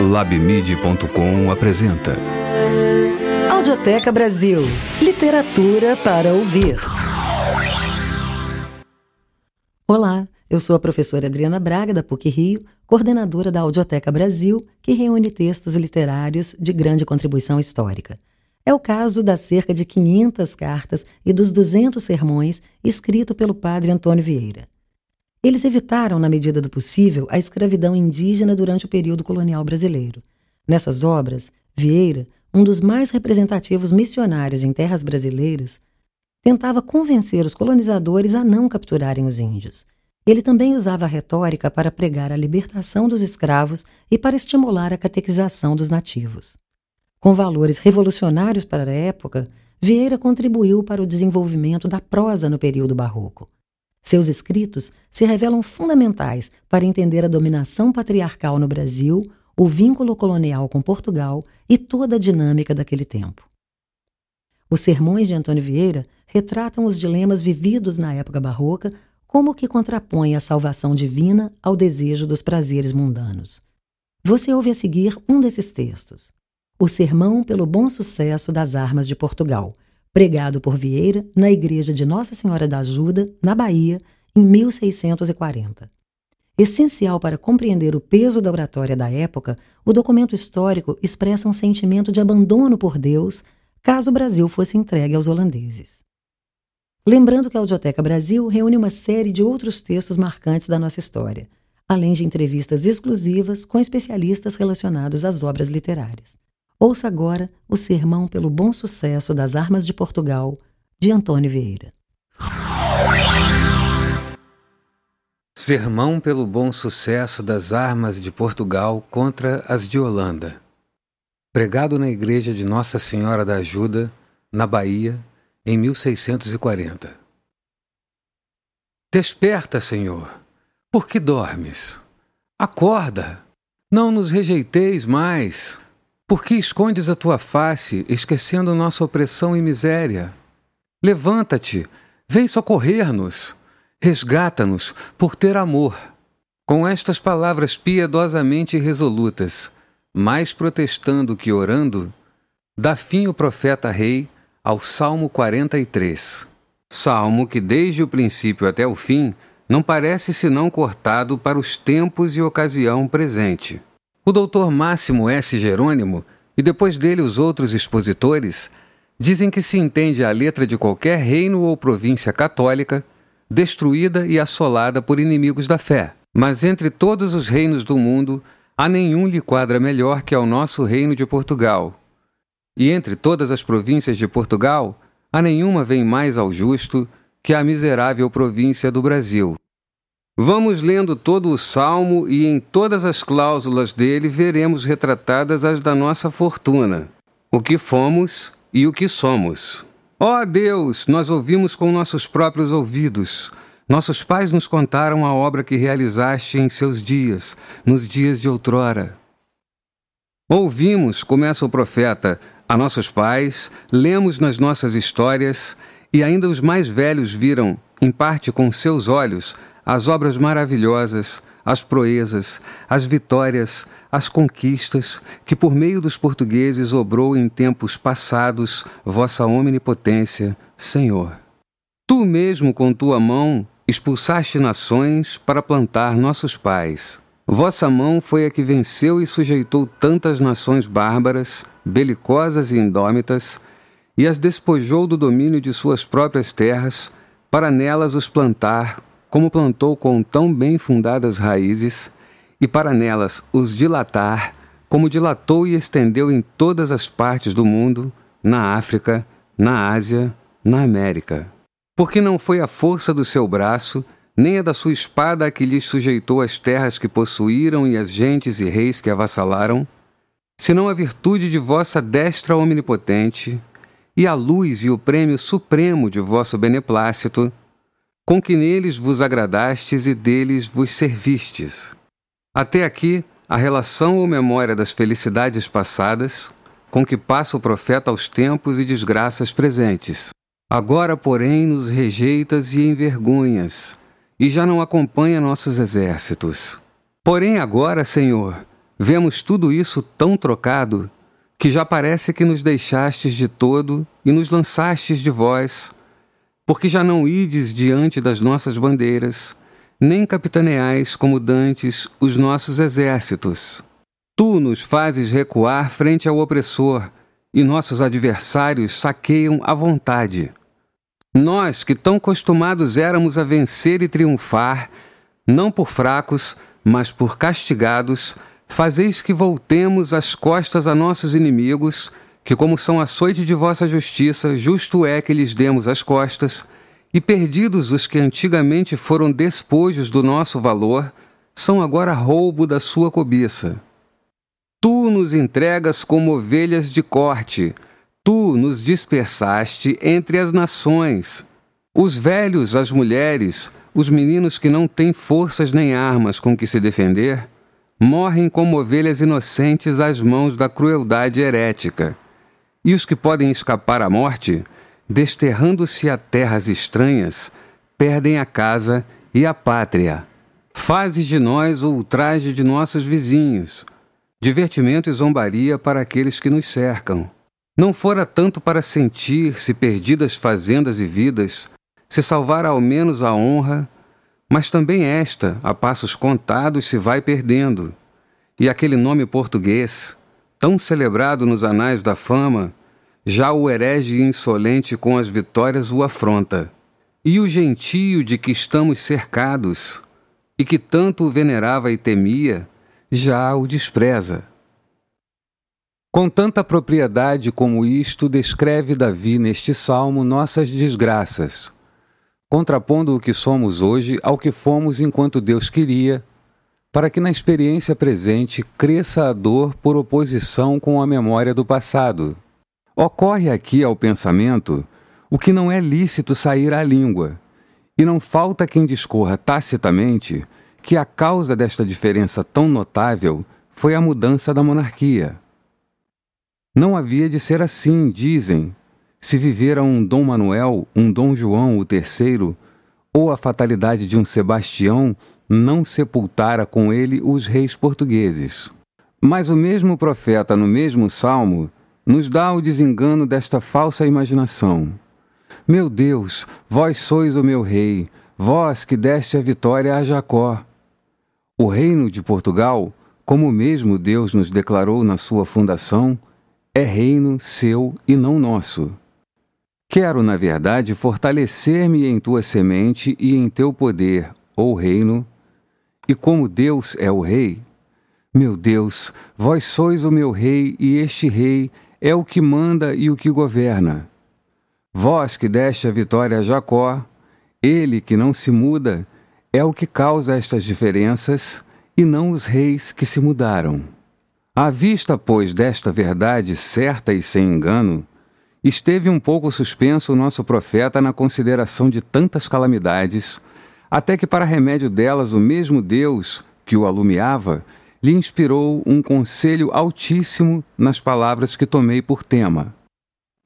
Labmid.com apresenta Audioteca Brasil Literatura para ouvir. Olá, eu sou a professora Adriana Braga, da PUC Rio, coordenadora da Audioteca Brasil, que reúne textos literários de grande contribuição histórica. É o caso das cerca de 500 cartas e dos 200 sermões escritos pelo padre Antônio Vieira. Eles evitaram, na medida do possível, a escravidão indígena durante o período colonial brasileiro. Nessas obras, Vieira, um dos mais representativos missionários em terras brasileiras, tentava convencer os colonizadores a não capturarem os índios. Ele também usava a retórica para pregar a libertação dos escravos e para estimular a catequização dos nativos. Com valores revolucionários para a época, Vieira contribuiu para o desenvolvimento da prosa no período barroco. Seus escritos se revelam fundamentais para entender a dominação patriarcal no Brasil, o vínculo colonial com Portugal e toda a dinâmica daquele tempo. Os sermões de Antônio Vieira retratam os dilemas vividos na época barroca como que contrapõe a salvação divina ao desejo dos prazeres mundanos. Você ouve a seguir um desses textos. O Sermão pelo Bom Sucesso das Armas de Portugal, pregado por Vieira na igreja de Nossa Senhora da Ajuda, na Bahia, em 1640. Essencial para compreender o peso da oratória da época, o documento histórico expressa um sentimento de abandono por Deus caso o Brasil fosse entregue aos holandeses. Lembrando que a Audioteca Brasil reúne uma série de outros textos marcantes da nossa história, além de entrevistas exclusivas com especialistas relacionados às obras literárias. Ouça agora o Sermão pelo Bom Sucesso das Armas de Portugal, de Antônio Vieira. Sermão pelo Bom Sucesso das Armas de Portugal contra as de Holanda. Pregado na Igreja de Nossa Senhora da Ajuda, na Bahia, em 1640. Desperta, Senhor. Por que dormes? Acorda. Não nos rejeiteis mais. Por que escondes a tua face, esquecendo nossa opressão e miséria? Levanta-te, vem socorrer-nos, resgata-nos por ter amor. Com estas palavras piedosamente resolutas, mais protestando que orando, dá fim o profeta rei ao Salmo 43. Salmo que desde o princípio até o fim não parece senão cortado para os tempos e ocasião presente. O doutor Máximo S. Jerônimo, e depois dele os outros expositores, dizem que se entende a letra de qualquer reino ou província católica destruída e assolada por inimigos da fé. Mas entre todos os reinos do mundo, a nenhum lhe quadra melhor que ao nosso reino de Portugal. E entre todas as províncias de Portugal, a nenhuma vem mais ao justo que a miserável província do Brasil. Vamos lendo todo o salmo e em todas as cláusulas dele veremos retratadas as da nossa fortuna, o que fomos e o que somos. Ó oh Deus, nós ouvimos com nossos próprios ouvidos. Nossos pais nos contaram a obra que realizaste em seus dias, nos dias de outrora. Ouvimos, começa o profeta, a nossos pais, lemos nas nossas histórias, e ainda os mais velhos viram, em parte com seus olhos, as obras maravilhosas, as proezas, as vitórias, as conquistas que por meio dos portugueses obrou em tempos passados vossa omnipotência, Senhor. Tu mesmo com tua mão expulsaste nações para plantar nossos pais. Vossa mão foi a que venceu e sujeitou tantas nações bárbaras, belicosas e indômitas, e as despojou do domínio de suas próprias terras, para nelas os plantar como plantou com tão bem fundadas raízes, e para nelas os dilatar, como dilatou e estendeu em todas as partes do mundo, na África, na Ásia, na América. Porque não foi a força do seu braço, nem a da sua espada a que lhes sujeitou as terras que possuíram e as gentes e reis que avassalaram, senão a virtude de vossa destra omnipotente, e a luz e o prêmio supremo de vosso beneplácito, com que neles vos agradastes e deles vos servistes. Até aqui, a relação ou memória das felicidades passadas, com que passa o profeta aos tempos e desgraças presentes. Agora, porém, nos rejeitas e envergonhas, e já não acompanha nossos exércitos. Porém, agora, Senhor, vemos tudo isso tão trocado que já parece que nos deixastes de todo e nos lançastes de vós, porque já não ides diante das nossas bandeiras, nem capitaneais como dantes os nossos exércitos. Tu nos fazes recuar frente ao opressor, e nossos adversários saqueiam à vontade. Nós, que tão costumados éramos a vencer e triunfar, não por fracos, mas por castigados, fazeis que voltemos as costas a nossos inimigos, que, como são açoite de vossa justiça, justo é que lhes demos as costas, e perdidos os que antigamente foram despojos do nosso valor, são agora roubo da sua cobiça. Tu nos entregas como ovelhas de corte, Tu nos dispersaste entre as nações. Os velhos, as mulheres, os meninos que não têm forças nem armas com que se defender, morrem como ovelhas inocentes às mãos da crueldade herética. E os que podem escapar à morte, desterrando-se a terras estranhas, perdem a casa e a pátria. Fazes de nós o ultraje de nossos vizinhos, divertimento e zombaria para aqueles que nos cercam. Não fora tanto para sentir-se perdidas fazendas e vidas, se salvar ao menos a honra, mas também esta, a passos contados, se vai perdendo. E aquele nome português, tão celebrado nos anais da fama, já o herege insolente com as vitórias o afronta. E o gentio de que estamos cercados, e que tanto o venerava e temia, já o despreza. Com tanta propriedade como isto, descreve Davi neste salmo nossas desgraças, contrapondo o que somos hoje ao que fomos enquanto Deus queria, para que na experiência presente cresça a dor por oposição com a memória do passado. Ocorre aqui ao pensamento o que não é lícito sair à língua, e não falta quem discorra tacitamente que a causa desta diferença tão notável foi a mudança da monarquia. Não havia de ser assim, dizem. Se vivera um Dom Manuel, um Dom João o terceiro, ou a fatalidade de um Sebastião, não sepultara com ele os reis portugueses. Mas o mesmo profeta, no mesmo salmo, nos dá o desengano desta falsa imaginação. Meu Deus, vós sois o meu rei, vós que deste a vitória a Jacó. O reino de Portugal, como mesmo Deus nos declarou na sua fundação, é reino seu e não nosso. Quero, na verdade, fortalecer-me em tua semente e em teu poder, ou reino, e como Deus é o Rei, meu Deus, vós sois o meu Rei, e este Rei é o que manda e o que governa. Vós que deste a vitória a Jacó, ele que não se muda, é o que causa estas diferenças, e não os reis que se mudaram. À vista, pois, desta verdade certa e sem engano, esteve um pouco suspenso o nosso profeta na consideração de tantas calamidades, até que, para remédio delas, o mesmo Deus que o alumiava lhe inspirou um conselho altíssimo nas palavras que tomei por tema.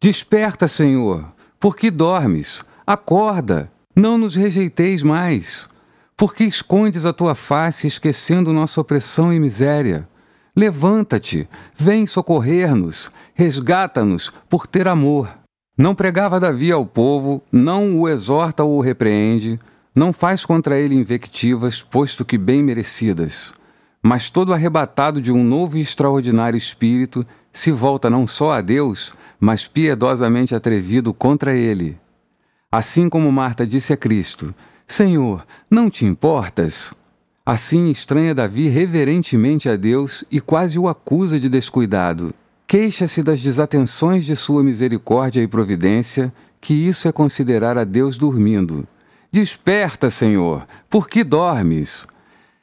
Desperta, Senhor, por que dormes? Acorda, não nos rejeiteis mais. Por que escondes a tua face, esquecendo nossa opressão e miséria? Levanta-te, vem socorrer-nos, resgata-nos por ter amor. Não pregava Davi ao povo, não o exorta ou o repreende, não faz contra ele invectivas, posto que bem merecidas. Mas todo arrebatado de um novo e extraordinário espírito, se volta não só a Deus, mas piedosamente atrevido contra ele. Assim como Marta disse a Cristo: Senhor, não te importas? Assim estranha Davi reverentemente a Deus e quase o acusa de descuidado. Queixa-se das desatenções de sua misericórdia e providência, que isso é considerar a Deus dormindo. Desperta, Senhor, por que dormes?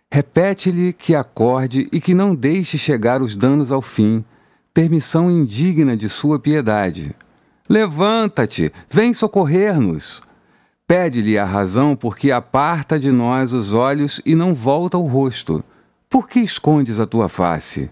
Repete-lhe que acorde e que não deixe chegar os danos ao fim, permissão indigna de sua piedade. Levanta-te, vem socorrer-nos. Pede-lhe a razão porque aparta de nós os olhos e não volta o rosto. Por que escondes a tua face?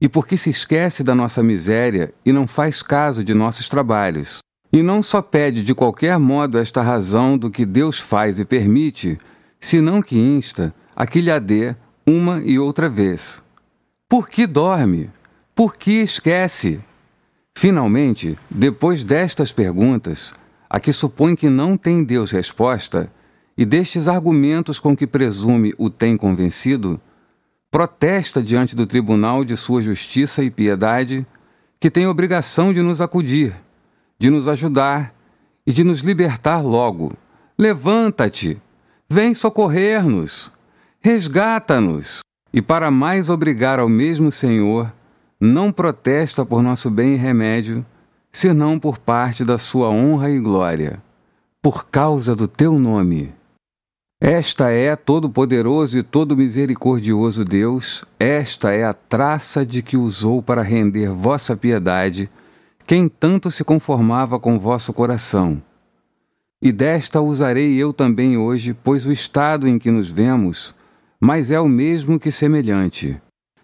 E por que se esquece da nossa miséria e não faz caso de nossos trabalhos? E não só pede de qualquer modo esta razão do que Deus faz e permite, senão que insta a que lhe a dê uma e outra vez. Por que dorme? Por que esquece? Finalmente, depois destas perguntas, a que supõe que não tem Deus resposta, e destes argumentos com que presume o tem convencido, protesta diante do tribunal de sua justiça e piedade, que tem obrigação de nos acudir, de nos ajudar e de nos libertar logo. Levanta-te, vem socorrer-nos, resgata-nos. E para mais obrigar ao mesmo Senhor, não protesta por nosso bem e remédio, senão por parte da sua honra e glória, por causa do teu nome. Esta é todo-poderoso e todo misericordioso Deus, esta é a traça de que usou para render vossa piedade, quem tanto se conformava com vosso coração. E desta usarei eu também hoje, pois o estado em que nos vemos, mas é o mesmo que semelhante.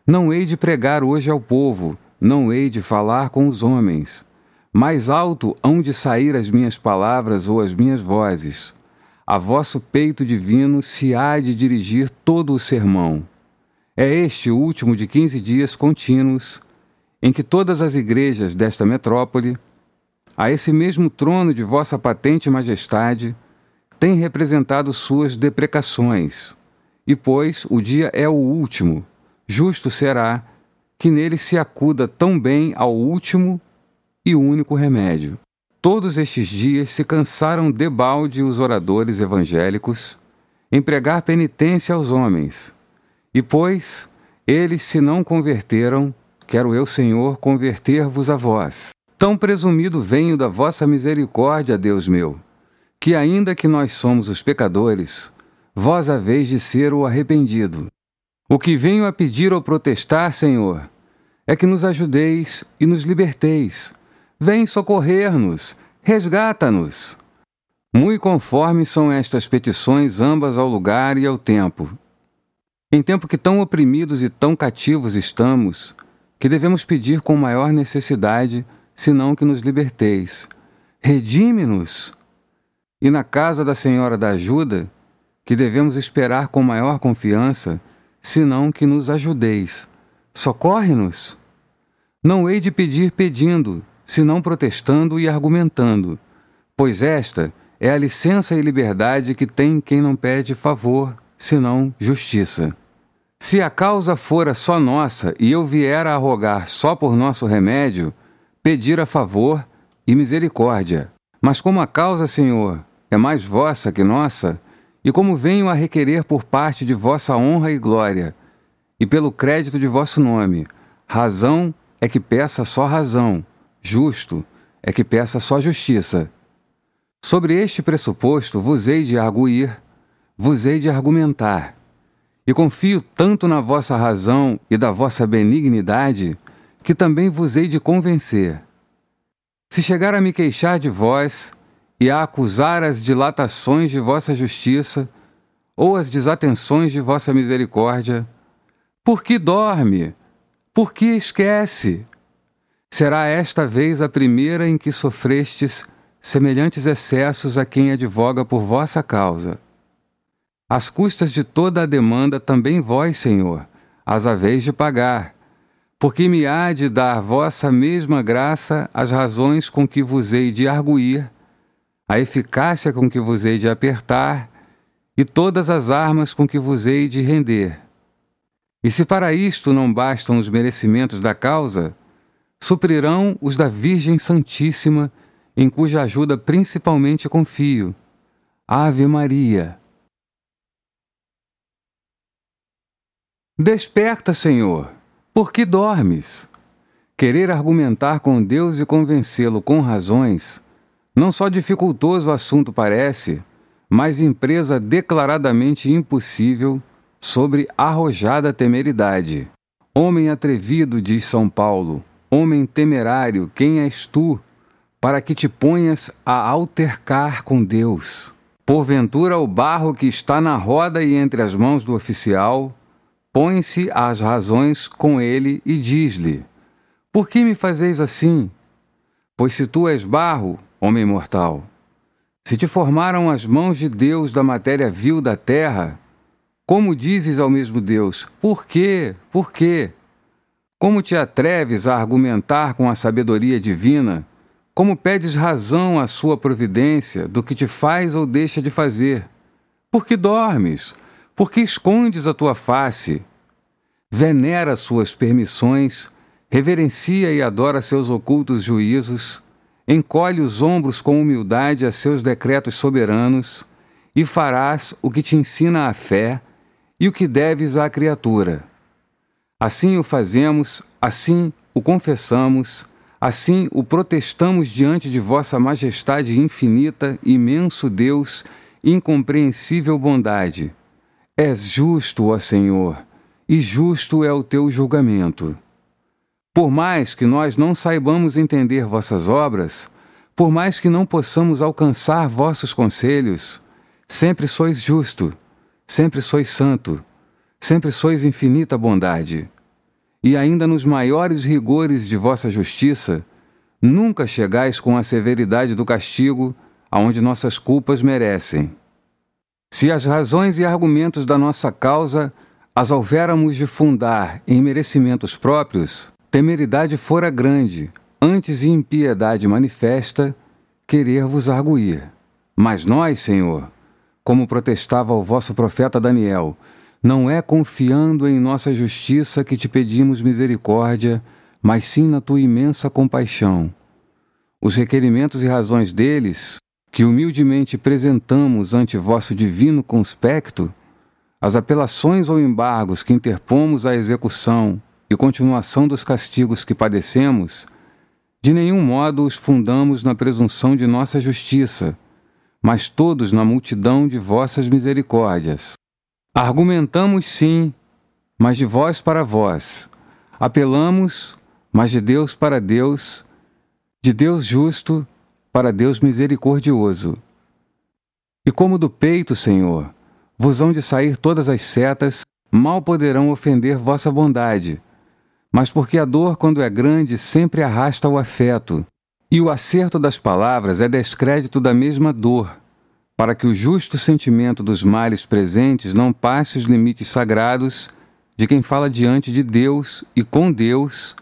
Não hei de pregar hoje ao povo, não hei de falar com os homens. Mais alto hão de sair as minhas palavras ou as minhas vozes a vosso peito divino se há de dirigir todo o sermão. É este o último de quinze dias contínuos, em que todas as igrejas desta metrópole, a esse mesmo trono de vossa patente majestade, têm representado suas deprecações. E pois o dia é o último, justo será que nele se acuda tão bem ao último e único remédio. Todos estes dias se cansaram debalde os oradores evangélicos em pregar penitência aos homens. E pois eles se não converteram, quero eu, Senhor, converter-vos a vós. Tão presumido venho da vossa misericórdia, Deus meu, que ainda que nós somos os pecadores, vós haveis de ser o arrependido. O que venho a pedir ou protestar, Senhor, é que nos ajudeis e nos liberteis Vem socorrer-nos, resgata-nos. Muito conforme são estas petições, ambas ao lugar e ao tempo. Em tempo que tão oprimidos e tão cativos estamos, que devemos pedir com maior necessidade, senão que nos liberteis. Redime-nos! E na casa da Senhora da Ajuda, que devemos esperar com maior confiança, senão que nos ajudeis. Socorre-nos! Não hei de pedir pedindo, senão protestando e argumentando, pois esta é a licença e liberdade que tem quem não pede favor, senão justiça. Se a causa fora só nossa e eu vier a rogar só por nosso remédio, pedir a favor e misericórdia. Mas como a causa, Senhor, é mais vossa que nossa, e como venho a requerer por parte de vossa honra e glória, e pelo crédito de vosso nome, razão é que peça só razão, justo é que peça só justiça. Sobre este pressuposto vos hei de arguir, vos hei de argumentar, e confio tanto na vossa razão e da vossa benignidade, que também vos hei de convencer. Se chegar a me queixar de vós, e a acusar as dilatações de vossa justiça, ou as desatenções de vossa misericórdia, por que dorme? Por que esquece? Será esta vez a primeira em que sofrestes semelhantes excessos a quem advoga por vossa causa. As custas de toda a demanda também vós, Senhor, as haveis de pagar, porque me há de dar vossa mesma graça as razões com que vos hei de arguir, a eficácia com que vos hei de apertar, e todas as armas com que vos hei de render. E se para isto não bastam os merecimentos da causa, suprirão os da Virgem Santíssima, em cuja ajuda principalmente confio. Ave Maria. Desperta, Senhor, por que dormes? Querer argumentar com Deus e convencê-lo com razões, não só dificultoso o assunto parece, mas empresa declaradamente impossível sobre arrojada temeridade. Homem atrevido, diz São Paulo, Homem temerário, quem és tu, para que te ponhas a altercar com Deus? Porventura, o barro que está na roda e entre as mãos do oficial, põe-se às razões com ele e diz-lhe: Por que me fazeis assim? Pois se tu és barro, homem mortal, se te formaram as mãos de Deus da matéria vil da terra, como dizes ao mesmo Deus: Por quê? Por quê? Como te atreves a argumentar com a sabedoria divina? Como pedes razão à sua providência do que te faz ou deixa de fazer? Por que dormes? Por que escondes a tua face? Venera suas permissões, reverencia e adora seus ocultos juízos, encolhe os ombros com humildade a seus decretos soberanos, e farás o que te ensina a fé e o que deves à criatura. Assim o fazemos, assim o confessamos, assim o protestamos diante de vossa majestade infinita, imenso Deus, incompreensível bondade. És justo, ó Senhor, e justo é o teu julgamento. Por mais que nós não saibamos entender vossas obras, por mais que não possamos alcançar vossos conselhos, sempre sois justo, sempre sois santo, sempre sois infinita bondade. E ainda nos maiores rigores de vossa justiça, nunca chegais com a severidade do castigo aonde nossas culpas merecem. Se as razões e argumentos da nossa causa as houvéramos de fundar em merecimentos próprios, temeridade fora grande, antes impiedade manifesta, querer vos arguir. Mas nós, Senhor, como protestava o vosso profeta Daniel, não é confiando em nossa justiça que te pedimos misericórdia, mas sim na tua imensa compaixão. Os requerimentos e razões deles, que humildemente apresentamos ante vosso divino conspecto, as apelações ou embargos que interpomos à execução e continuação dos castigos que padecemos, de nenhum modo os fundamos na presunção de nossa justiça, mas todos na multidão de vossas misericórdias. Argumentamos sim, mas de vós para vós. Apelamos, mas de Deus para Deus, de Deus justo para Deus misericordioso. E como do peito, Senhor, vos hão de sair todas as setas, mal poderão ofender vossa bondade mas porque a dor, quando é grande, sempre arrasta o afeto, e o acerto das palavras é descrédito da mesma dor, para que o justo sentimento dos males presentes não passe os limites sagrados de quem fala diante de Deus e com Deus.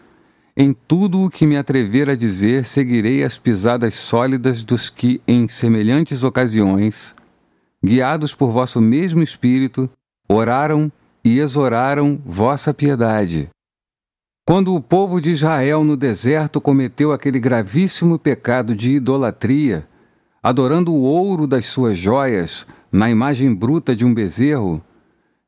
Em tudo o que me atrever a dizer, seguirei as pisadas sólidas dos que, em semelhantes ocasiões, guiados por vosso mesmo Espírito, oraram e exoraram vossa piedade. Quando o povo de Israel no deserto cometeu aquele gravíssimo pecado de idolatria, adorando o ouro das suas joias na imagem bruta de um bezerro,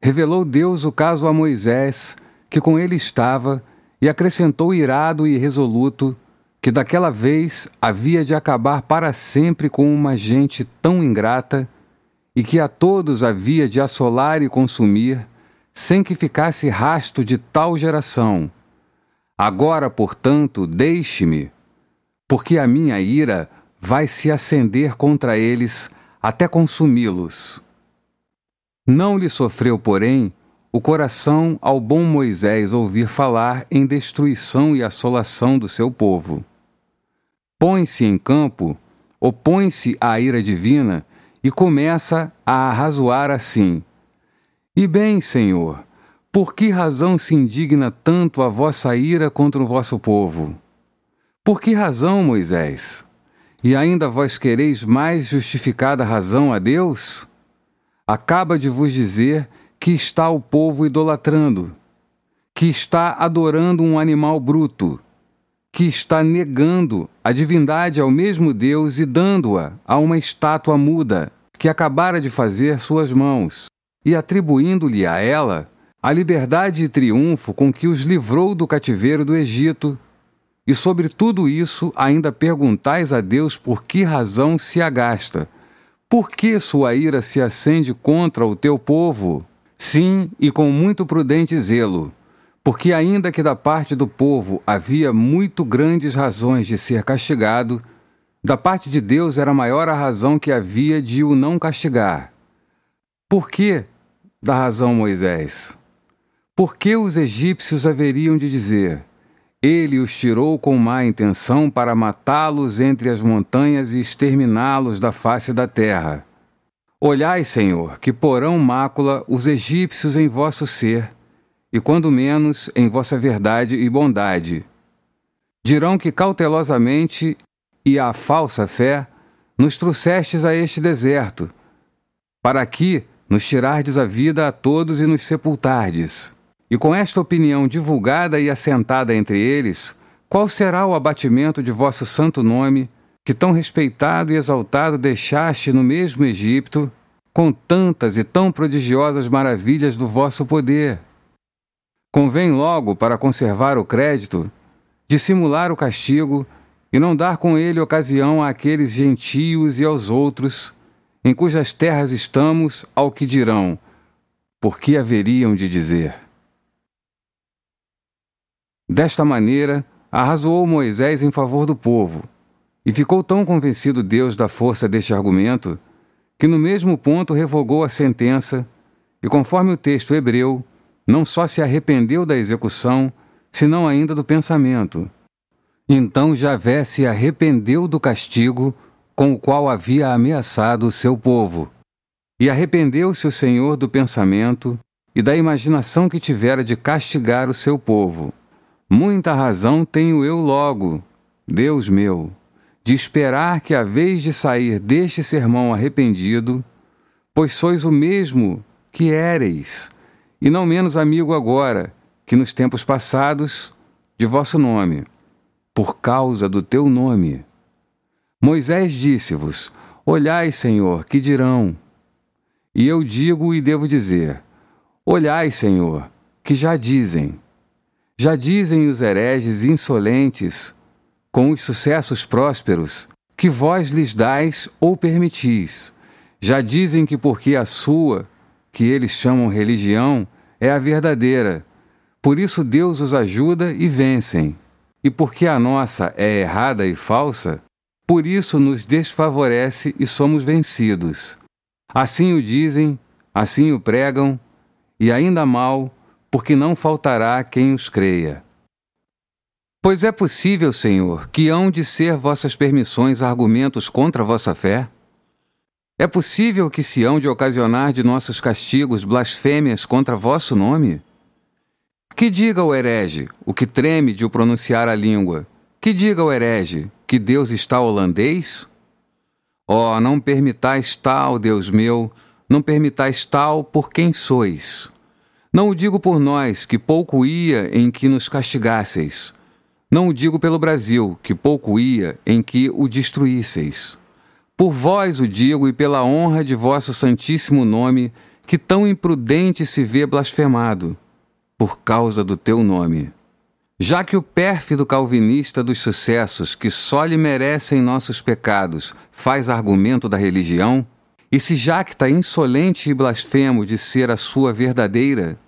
revelou Deus o caso a Moisés, que com ele estava, e acrescentou irado e resoluto que daquela vez havia de acabar para sempre com uma gente tão ingrata e que a todos havia de assolar e consumir, sem que ficasse rasto de tal geração Agora, portanto, deixe-me, porque a minha ira vai se acender contra eles até consumi-los. Não lhe sofreu, porém, o coração ao bom Moisés ouvir falar em destruição e assolação do seu povo. Põe-se em campo, opõe-se à ira divina e começa a arrazoar assim: E bem, Senhor, por que razão se indigna tanto a vossa ira contra o vosso povo? Por que razão, Moisés? E ainda vós quereis mais justificada razão a Deus? Acaba de vos dizer que está o povo idolatrando, que está adorando um animal bruto, que está negando a divindade ao mesmo Deus e dando-a a uma estátua muda que acabara de fazer suas mãos, e atribuindo-lhe a ela a liberdade e triunfo com que os livrou do cativeiro do Egito. E sobre tudo isso ainda perguntais a Deus por que razão se agasta. Por que sua ira se acende contra o teu povo? Sim, e com muito prudente zelo, porque ainda que da parte do povo havia muito grandes razões de ser castigado, da parte de Deus era maior a razão que havia de o não castigar. Por que da razão Moisés? Por que os egípcios haveriam de dizer: Ele os tirou com má intenção para matá-los entre as montanhas e exterminá-los da face da terra? Olhai, Senhor, que porão mácula os egípcios em vosso ser, e quando menos em vossa verdade e bondade. Dirão que cautelosamente e à falsa fé nos trouxestes a este deserto, para aqui nos tirardes a vida a todos e nos sepultardes. E com esta opinião divulgada e assentada entre eles, qual será o abatimento de vosso santo nome, que tão respeitado e exaltado deixaste no mesmo Egito, com tantas e tão prodigiosas maravilhas do vosso poder? Convém logo, para conservar o crédito, dissimular o castigo e não dar com ele ocasião àqueles gentios e aos outros, em cujas terras estamos, ao que dirão, por que haveriam de dizer? Desta maneira, arrazoou Moisés em favor do povo, e ficou tão convencido Deus da força deste argumento, que no mesmo ponto revogou a sentença, e conforme o texto hebreu, não só se arrependeu da execução, senão ainda do pensamento. Então Javé se arrependeu do castigo com o qual havia ameaçado o seu povo. E arrependeu-se o Senhor do pensamento e da imaginação que tivera de castigar o seu povo. Muita razão tenho eu logo, Deus meu, de esperar que a vez de sair deste sermão arrependido, pois sois o mesmo que éreis, e não menos amigo agora que nos tempos passados, de vosso nome, por causa do teu nome. Moisés disse-vos: Olhai, Senhor, que dirão? E eu digo e devo dizer: Olhai, Senhor, que já dizem. Já dizem os hereges insolentes, com os sucessos prósperos, que vós lhes dais ou permitis. Já dizem que porque a sua, que eles chamam religião, é a verdadeira. Por isso Deus os ajuda e vencem. E porque a nossa é errada e falsa, por isso nos desfavorece e somos vencidos. Assim o dizem, assim o pregam, e ainda mal porque não faltará quem os creia. Pois é possível, Senhor, que hão de ser vossas permissões argumentos contra vossa fé? É possível que se hão de ocasionar de nossos castigos blasfêmias contra vosso nome? Que diga o herege, o que treme de o pronunciar a língua, que diga o herege, que Deus está holandês? Ó, oh, não permitais tal, Deus meu, não permitais tal por quem sois. Não o digo por nós, que pouco ia em que nos castigasseis. Não o digo pelo Brasil, que pouco ia em que o destruísseis. Por vós o digo e pela honra de vosso santíssimo nome, que tão imprudente se vê blasfemado, por causa do teu nome. Já que o pérfido calvinista dos sucessos, que só lhe merecem nossos pecados, faz argumento da religião, e se jacta insolente e blasfemo de ser a sua verdadeira,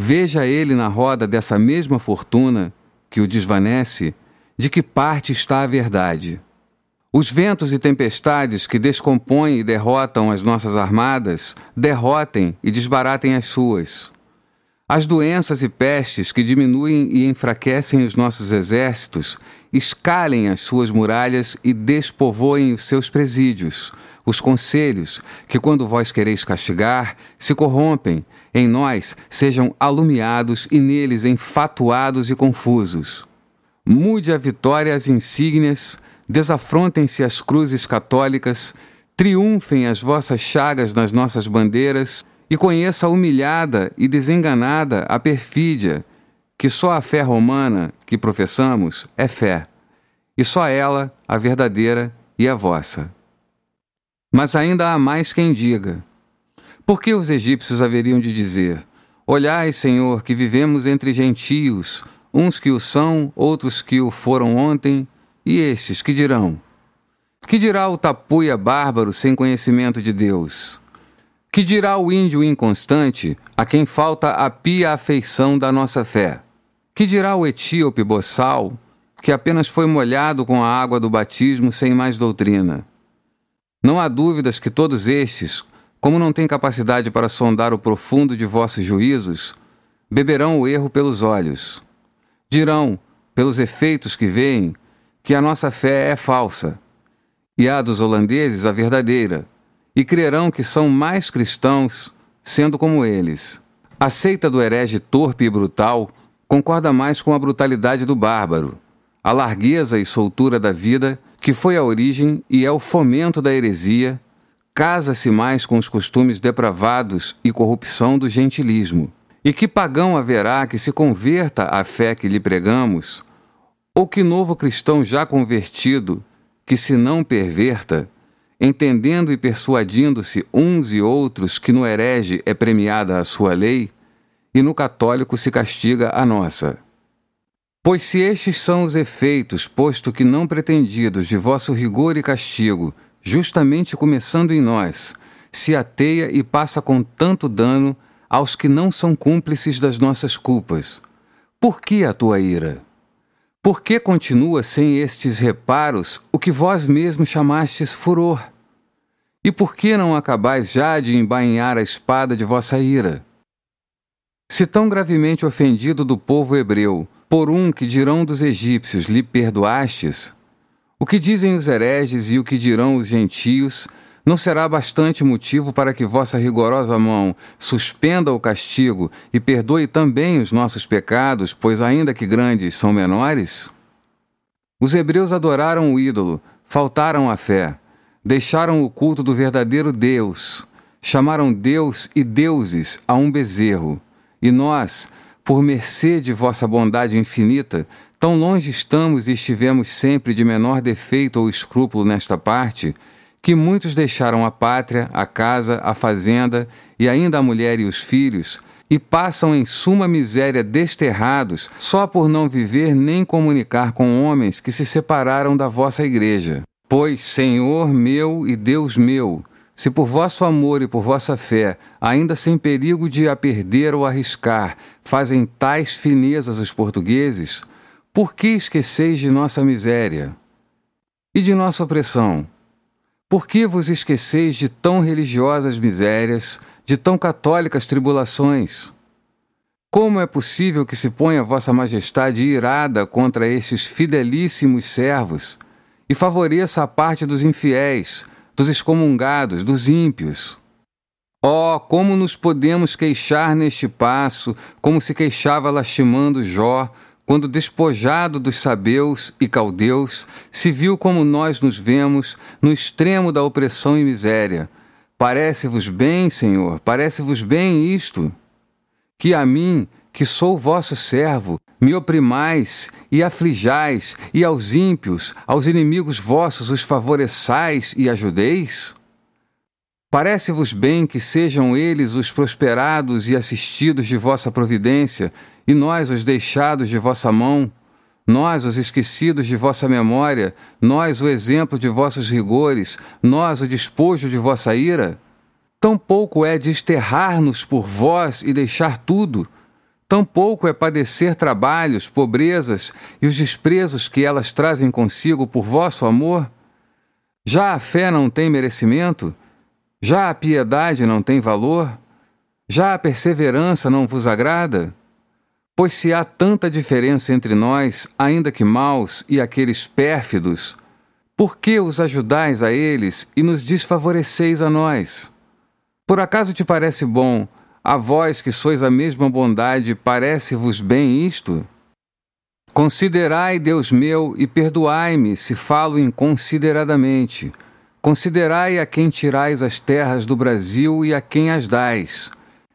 Veja ele na roda dessa mesma fortuna que o desvanece, de que parte está a verdade. Os ventos e tempestades que descompõem e derrotam as nossas armadas, derrotem e desbaratem as suas. As doenças e pestes que diminuem e enfraquecem os nossos exércitos, escalem as suas muralhas e despovoem os seus presídios. Os conselhos, que quando vós quereis castigar, se corrompem, em nós sejam alumiados e neles enfatuados e confusos. Mude a vitória as insígnias, desafrontem-se as cruzes católicas, triunfem as vossas chagas nas nossas bandeiras, e conheça a humilhada e desenganada a perfídia, que só a fé romana que professamos é fé, e só ela a verdadeira e a vossa. Mas ainda há mais quem diga: por que os egípcios haveriam de dizer: Olhai, Senhor, que vivemos entre gentios, uns que o são, outros que o foram ontem, e estes que dirão: Que dirá o tapuia bárbaro sem conhecimento de Deus? Que dirá o índio inconstante, a quem falta a pia afeição da nossa fé? Que dirá o etíope boçal, que apenas foi molhado com a água do batismo sem mais doutrina? Não há dúvidas que todos estes, como não têm capacidade para sondar o profundo de vossos juízos, beberão o erro pelos olhos. Dirão, pelos efeitos que veem, que a nossa fé é falsa, e a dos holandeses a verdadeira, e crerão que são mais cristãos, sendo como eles. A seita do herege torpe e brutal concorda mais com a brutalidade do bárbaro, a largueza e soltura da vida, que foi a origem e é o fomento da heresia, casa-se mais com os costumes depravados e corrupção do gentilismo. E que pagão haverá que se converta à fé que lhe pregamos? Ou que novo cristão já convertido, que se não perverta, entendendo e persuadindo-se uns e outros que no herege é premiada a sua lei, e no católico se castiga a nossa? Pois se estes são os efeitos, posto que não pretendidos, de vosso rigor e castigo, justamente começando em nós, se ateia e passa com tanto dano aos que não são cúmplices das nossas culpas. Por que a tua ira? Por que continua sem estes reparos o que vós mesmos chamastes furor? E por que não acabais já de embainhar a espada de vossa ira? Se tão gravemente ofendido do povo hebreu, por um que dirão dos egípcios lhe perdoastes, o que dizem os hereges e o que dirão os gentios não será bastante motivo para que vossa rigorosa mão suspenda o castigo e perdoe também os nossos pecados, pois ainda que grandes são menores? Os hebreus adoraram o ídolo, faltaram a fé, deixaram o culto do verdadeiro Deus, chamaram Deus e deuses a um bezerro. E nós, por mercê de vossa bondade infinita, tão longe estamos e estivemos sempre de menor defeito ou escrúpulo nesta parte, que muitos deixaram a pátria, a casa, a fazenda e ainda a mulher e os filhos, e passam em suma miséria desterrados só por não viver nem comunicar com homens que se separaram da vossa igreja. Pois, Senhor meu e Deus meu, se por vosso amor e por vossa fé, ainda sem perigo de a perder ou arriscar, fazem tais finezas os portugueses, por que esqueceis de nossa miséria e de nossa opressão? Por que vos esqueceis de tão religiosas misérias, de tão católicas tribulações? Como é possível que se ponha Vossa Majestade irada contra estes fidelíssimos servos e favoreça a parte dos infiéis, dos excomungados, dos ímpios? Oh, como nos podemos queixar neste passo, como se queixava lastimando Jó, quando despojado dos sabeus e caldeus, se viu como nós nos vemos, no extremo da opressão e miséria. Parece-vos bem, Senhor, parece-vos bem isto? Que a mim, que sou vosso servo, me oprimais e aflijais, e aos ímpios, aos inimigos vossos, os favoreçais e ajudeis? Parece-vos bem que sejam eles os prosperados e assistidos de vossa providência, e nós os deixados de vossa mão, nós os esquecidos de vossa memória, nós o exemplo de vossos rigores, nós o despojo de vossa ira? Tampouco é desterrar-nos por vós e deixar tudo, tampouco é padecer trabalhos, pobrezas e os desprezos que elas trazem consigo por vosso amor? Já a fé não tem merecimento? Já a piedade não tem valor? Já a perseverança não vos agrada? Pois se há tanta diferença entre nós, ainda que maus, e aqueles pérfidos, por que os ajudais a eles e nos desfavoreceis a nós? Por acaso te parece bom, a vós que sois a mesma bondade, parece-vos bem isto? Considerai, Deus meu, e perdoai-me se falo inconsideradamente Considerai a quem tirais as terras do Brasil e a quem as dais.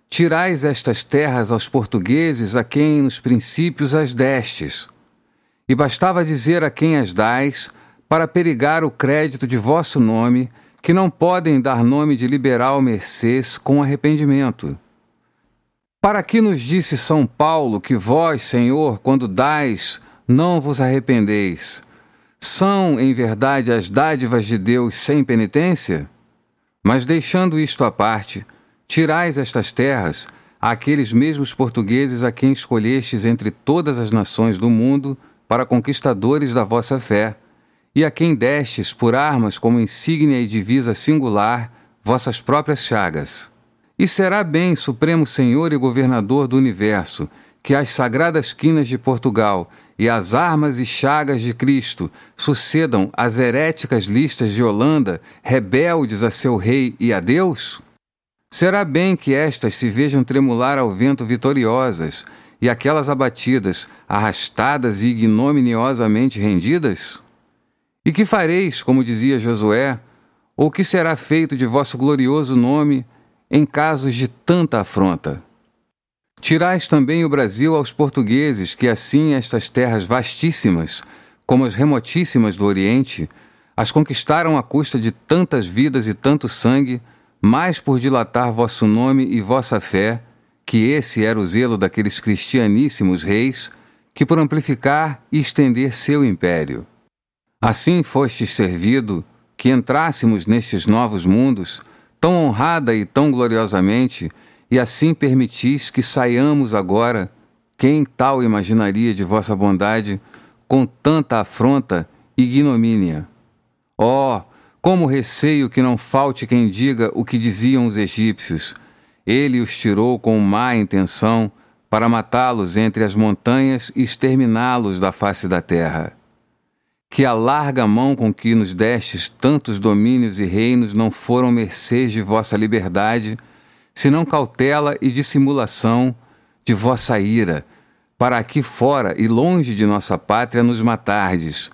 Tirais estas terras aos portugueses a quem nos princípios as destes. E bastava dizer a quem as dais, para perigar o crédito de vosso nome, que não podem dar nome de liberal mercês com arrependimento. Para que nos disse São Paulo que vós, Senhor, quando dais, não vos arrependeis? São, em verdade, as dádivas de Deus sem penitência? Mas deixando isto à parte, tirais estas terras àqueles mesmos portugueses a quem escolhestes entre todas as nações do mundo para conquistadores da vossa fé, e a quem destes por armas como insígnia e divisa singular vossas próprias chagas. E será bem, Supremo Senhor e Governador do Universo, que as sagradas quinas de Portugal e as armas e chagas de Cristo sucedam às heréticas listas de Holanda, rebeldes a seu rei e a Deus? Será bem que estas se vejam tremular ao vento vitoriosas, e aquelas abatidas, arrastadas e ignominiosamente rendidas? E que fareis, como dizia Josué, ou que será feito de vosso glorioso nome em casos de tanta afronta? Tirais também o Brasil aos portugueses, que assim estas terras vastíssimas, como as remotíssimas do Oriente, as conquistaram à custa de tantas vidas e tanto sangue, mais por dilatar vosso nome e vossa fé, que esse era o zelo daqueles cristianíssimos reis, que por amplificar e estender seu império. Assim fostes servido, que entrássemos nestes novos mundos, tão honrada e tão gloriosamente, e assim permitis que saiamos agora, quem tal imaginaria de vossa bondade, com tanta afronta e ignomínia? Oh, como receio que não falte quem diga o que diziam os egípcios. Ele os tirou com má intenção para matá-los entre as montanhas e exterminá-los da face da terra. Que a larga mão com que nos destes tantos domínios e reinos não foram mercês de vossa liberdade, senão cautela e dissimulação de vossa ira, para aqui fora e longe de nossa pátria nos matardes,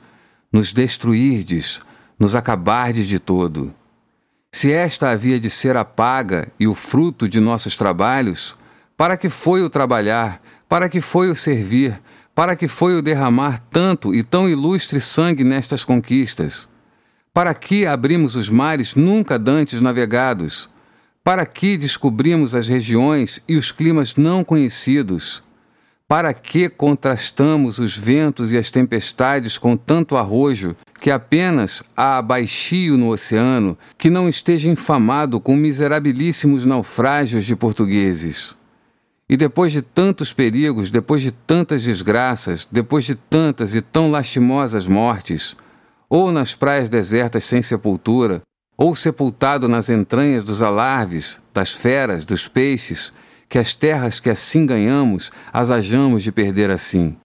nos destruirdes, nos acabardes de todo. Se esta havia de ser a paga e o fruto de nossos trabalhos, para que foi o trabalhar, para que foi o servir, para que foi o derramar tanto e tão ilustre sangue nestas conquistas? Para que abrimos os mares nunca dantes navegados? Para que descobrimos as regiões e os climas não conhecidos? Para que contrastamos os ventos e as tempestades com tanto arrojo que apenas há baixio no oceano que não esteja infamado com miserabilíssimos naufrágios de portugueses? E depois de tantos perigos, depois de tantas desgraças, depois de tantas e tão lastimosas mortes, ou nas praias desertas sem sepultura, ou sepultado nas entranhas dos alarves, das feras, dos peixes, que as terras que assim ganhamos as hajamos de perder assim.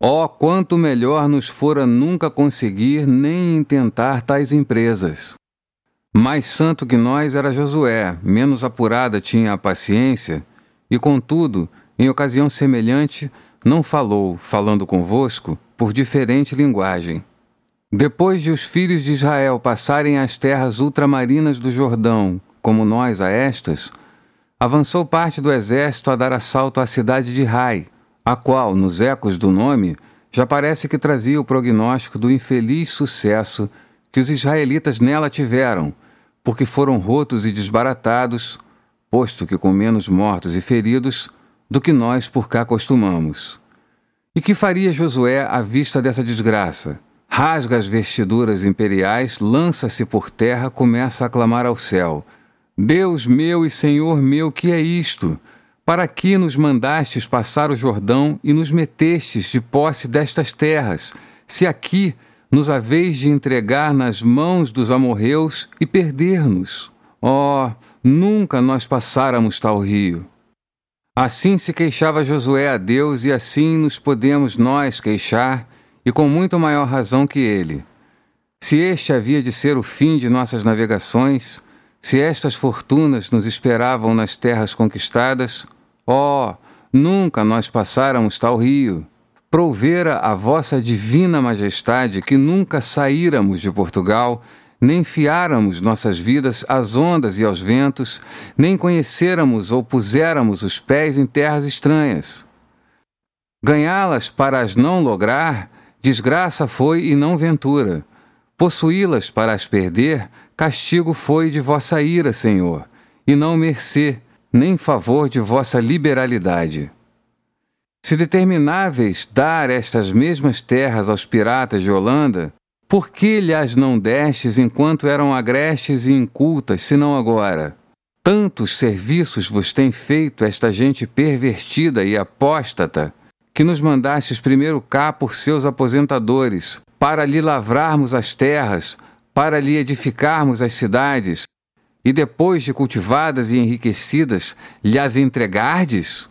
Oh, quanto melhor nos fora nunca conseguir nem intentar tais empresas. Mais santo que nós era Josué, menos apurada tinha a paciência, e contudo, em ocasião semelhante, não falou, falando convosco, por diferente linguagem. Depois de os filhos de Israel passarem as terras ultramarinas do Jordão, como nós a estas, avançou parte do exército a dar assalto à cidade de Rai, a qual, nos ecos do nome, já parece que trazia o prognóstico do infeliz sucesso que os israelitas nela tiveram, porque foram rotos e desbaratados, posto que com menos mortos e feridos do que nós por cá costumamos. E que faria Josué à vista dessa desgraça? Rasga as vestiduras imperiais, lança-se por terra, começa a clamar ao céu: Deus meu e Senhor meu, que é isto? Para que nos mandastes passar o Jordão e nos metestes de posse destas terras, se aqui nos haveis de entregar nas mãos dos amorreus e perder-nos? Oh, nunca nós passáramos tal rio. Assim se queixava Josué a Deus, e assim nos podemos nós queixar, e com muito maior razão que ele. Se este havia de ser o fim de nossas navegações, se estas fortunas nos esperavam nas terras conquistadas, ó, oh, nunca nós passáramos tal rio. Provera a vossa divina majestade que nunca saíramos de Portugal, nem fiáramos nossas vidas às ondas e aos ventos, nem conhecêramos ou puséramos os pés em terras estranhas. Ganhá-las para as não lograr, desgraça foi e não ventura. Possuí-las para as perder, castigo foi de vossa ira, Senhor, e não mercê, nem favor de vossa liberalidade. Se determináveis dar estas mesmas terras aos piratas de Holanda, por que lhes não destes enquanto eram agrestes e incultas, senão agora? Tantos serviços vos tem feito esta gente pervertida e apóstata, que nos mandastes primeiro cá por seus aposentadores, para lhe lavrarmos as terras, para lhe edificarmos as cidades, e depois de cultivadas e enriquecidas, lhe as entregardes?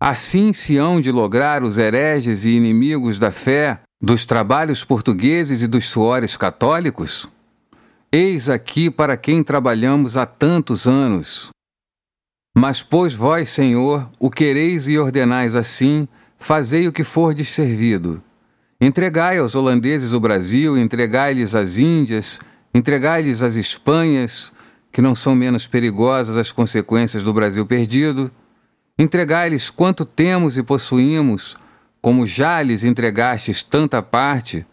Assim se hão de lograr os hereges e inimigos da fé, dos trabalhos portugueses e dos suores católicos? Eis aqui para quem trabalhamos há tantos anos, Mas, pois vós, Senhor, o quereis e ordenais assim, fazei o que fordes servido. Entregai aos holandeses o Brasil, entregai-lhes as Índias, entregai-lhes as Espanhas, que não são menos perigosas as consequências do Brasil perdido. Entregai-lhes quanto temos e possuímos, como já lhes entregastes tanta parte.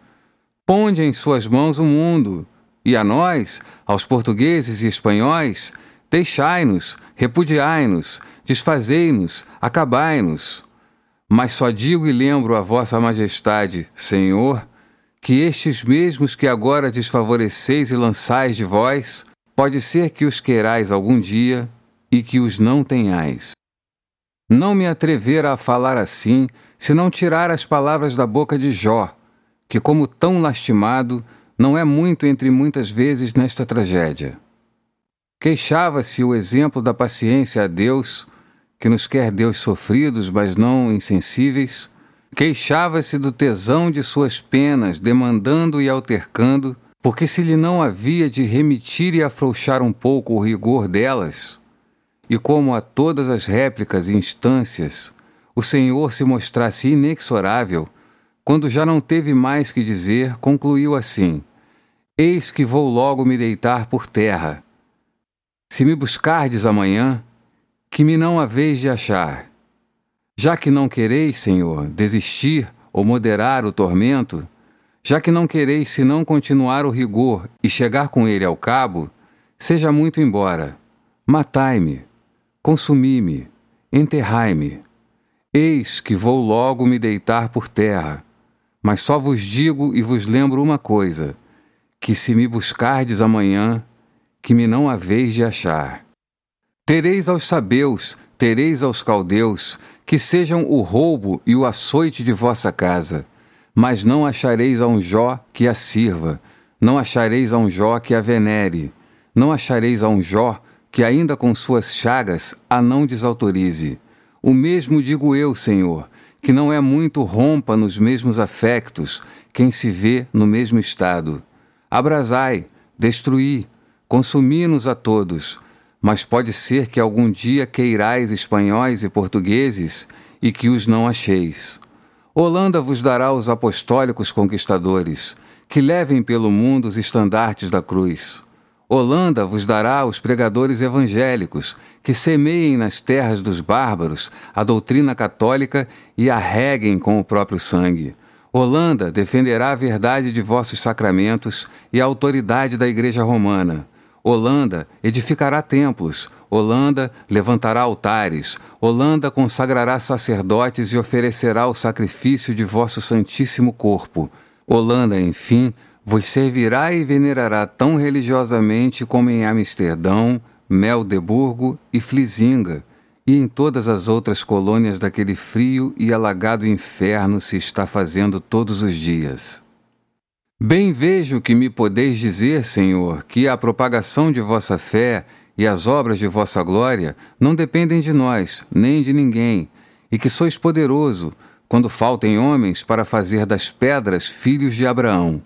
Ponde em suas mãos o mundo, e a nós, aos portugueses e espanhóis, Deixai-nos, repudiai-nos, desfazei-nos, acabai-nos. Mas só digo e lembro a vossa majestade, Senhor, que estes mesmos que agora desfavoreceis e lançais de vós, pode ser que os queirais algum dia e que os não tenhais. Não me atrevera a falar assim, se não tirar as palavras da boca de Jó, que, como tão lastimado, não é muito entre muitas vezes nesta tragédia. Queixava-se o exemplo da paciência a Deus, que nos quer Deus sofridos, mas não insensíveis. Queixava-se do tesão de suas penas, demandando e altercando, porque se lhe não havia de remitir e afrouxar um pouco o rigor delas, e como a todas as réplicas e instâncias o Senhor se mostrasse inexorável, quando já não teve mais que dizer, concluiu assim: Eis que vou logo me deitar por terra se me buscardes amanhã, que me não haveis de achar. Já que não quereis, Senhor, desistir ou moderar o tormento, já que não quereis senão continuar o rigor e chegar com ele ao cabo, seja muito embora. Matai-me, consumi-me, enterrai-me. Eis que vou logo me deitar por terra. Mas só vos digo e vos lembro uma coisa: que se me buscardes amanhã, que me não haveis de achar. Tereis aos sabeus, tereis aos caldeus, que sejam o roubo e o açoite de vossa casa, mas não achareis a um Jó que a sirva, não achareis a um Jó que a venere, não achareis a um Jó que ainda com suas chagas a não desautorize. O mesmo digo eu, Senhor, que não é muito rompa nos mesmos afectos quem se vê no mesmo estado. Abrasai, destruí, consumi-nos a todos, mas pode ser que algum dia queirais espanhóis e portugueses e que os não acheis. Holanda vos dará os apostólicos conquistadores, que levem pelo mundo os estandartes da cruz. Holanda vos dará os pregadores evangélicos, que semeiem nas terras dos bárbaros a doutrina católica e a reguem com o próprio sangue. Holanda defenderá a verdade de vossos sacramentos e a autoridade da Igreja Romana. Holanda edificará templos, Holanda levantará altares, Holanda consagrará sacerdotes e oferecerá o sacrifício de vosso santíssimo corpo. Holanda, enfim, vos servirá e venerará tão religiosamente como em Amsterdão, Meldeburgo e Flisinga, e em todas as outras colônias daquele frio e alagado inferno se está fazendo todos os dias. Bem vejo que me podeis dizer, Senhor, que a propagação de vossa fé e as obras de vossa glória não dependem de nós, nem de ninguém, e que sois poderoso, quando faltem homens para fazer das pedras filhos de Abraão.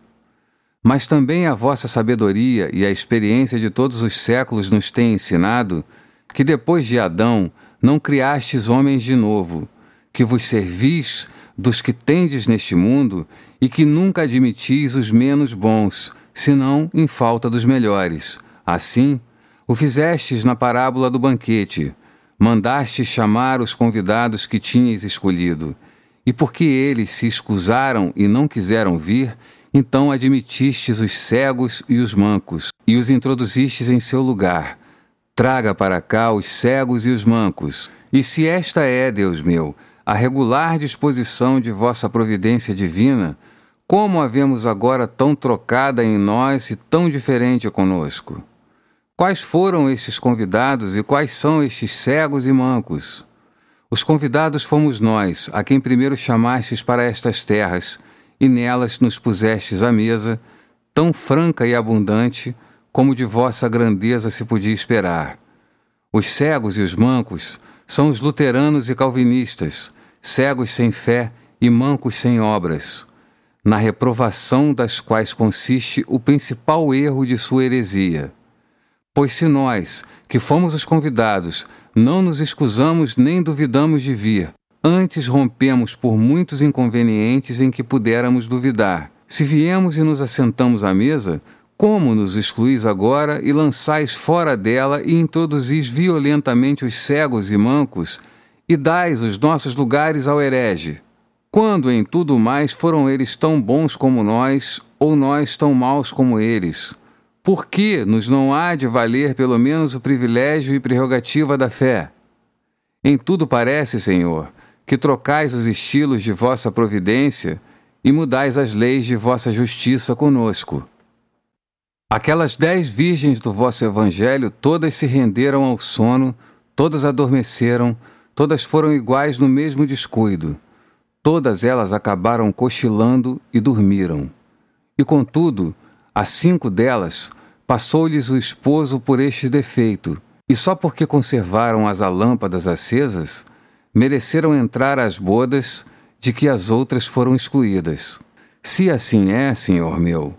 Mas também a vossa sabedoria e a experiência de todos os séculos nos têm ensinado que depois de Adão não criastes homens de novo, que vos servis dos que tendes neste mundo e que nunca admitis os menos bons, senão em falta dos melhores. Assim, o fizestes na parábola do banquete, mandaste chamar os convidados que tinhas escolhido, e porque eles se escusaram e não quiseram vir, então admitistes os cegos e os mancos, e os introduzistes em seu lugar. Traga para cá os cegos e os mancos. E se esta é, Deus meu, a regular disposição de vossa providência divina, como a vemos agora tão trocada em nós e tão diferente conosco? Quais foram estes convidados e quais são estes cegos e mancos? Os convidados fomos nós, a quem primeiro chamastes para estas terras, e nelas nos pusestes à mesa, tão franca e abundante como de vossa grandeza se podia esperar. Os cegos e os mancos são os luteranos e calvinistas, cegos sem fé e mancos sem obras, na reprovação das quais consiste o principal erro de sua heresia. Pois se nós, que fomos os convidados, Não nos excusamos nem duvidamos de vir. Antes rompemos por muitos inconvenientes em que pudéramos duvidar. Se viemos e nos assentamos à mesa, como nos excluís agora e lançais fora dela e introduzis violentamente os cegos e mancos, e dais os nossos lugares ao herege? Quando em tudo mais foram eles tão bons como nós, ou nós tão maus como eles? Por que nos não há de valer pelo menos o privilégio e prerrogativa da fé? Em tudo parece, Senhor, que trocais os estilos de vossa providência e mudais as leis de vossa justiça conosco. Aquelas dez virgens do vosso evangelho todas se renderam ao sono, todas adormeceram, todas foram iguais no mesmo descuido. Todas elas acabaram cochilando e dormiram. E contudo, a cinco delas passou-lhes o esposo por este defeito, e só porque conservaram as lâmpadas acesas, mereceram entrar às bodas de que as outras foram excluídas. Se assim é, Senhor meu,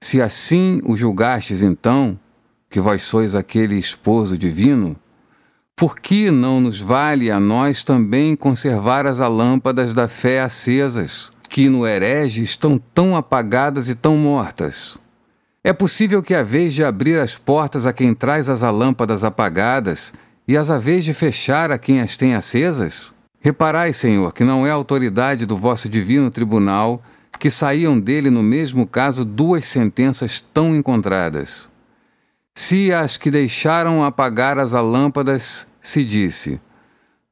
se assim o julgastes, então, que vós sois aquele esposo divino, por que não nos vale a nós também conservar as lâmpadas da fé acesas, que no herege estão tão apagadas e tão mortas? É possível que a vez de abrir as portas a quem traz as lâmpadas apagadas e as a vez de fechar a quem as tem acesas? Reparai, Senhor, que não é autoridade do vosso divino tribunal que saíam dele no mesmo caso duas sentenças tão encontradas. Se as que deixaram apagar as lâmpadas se disse: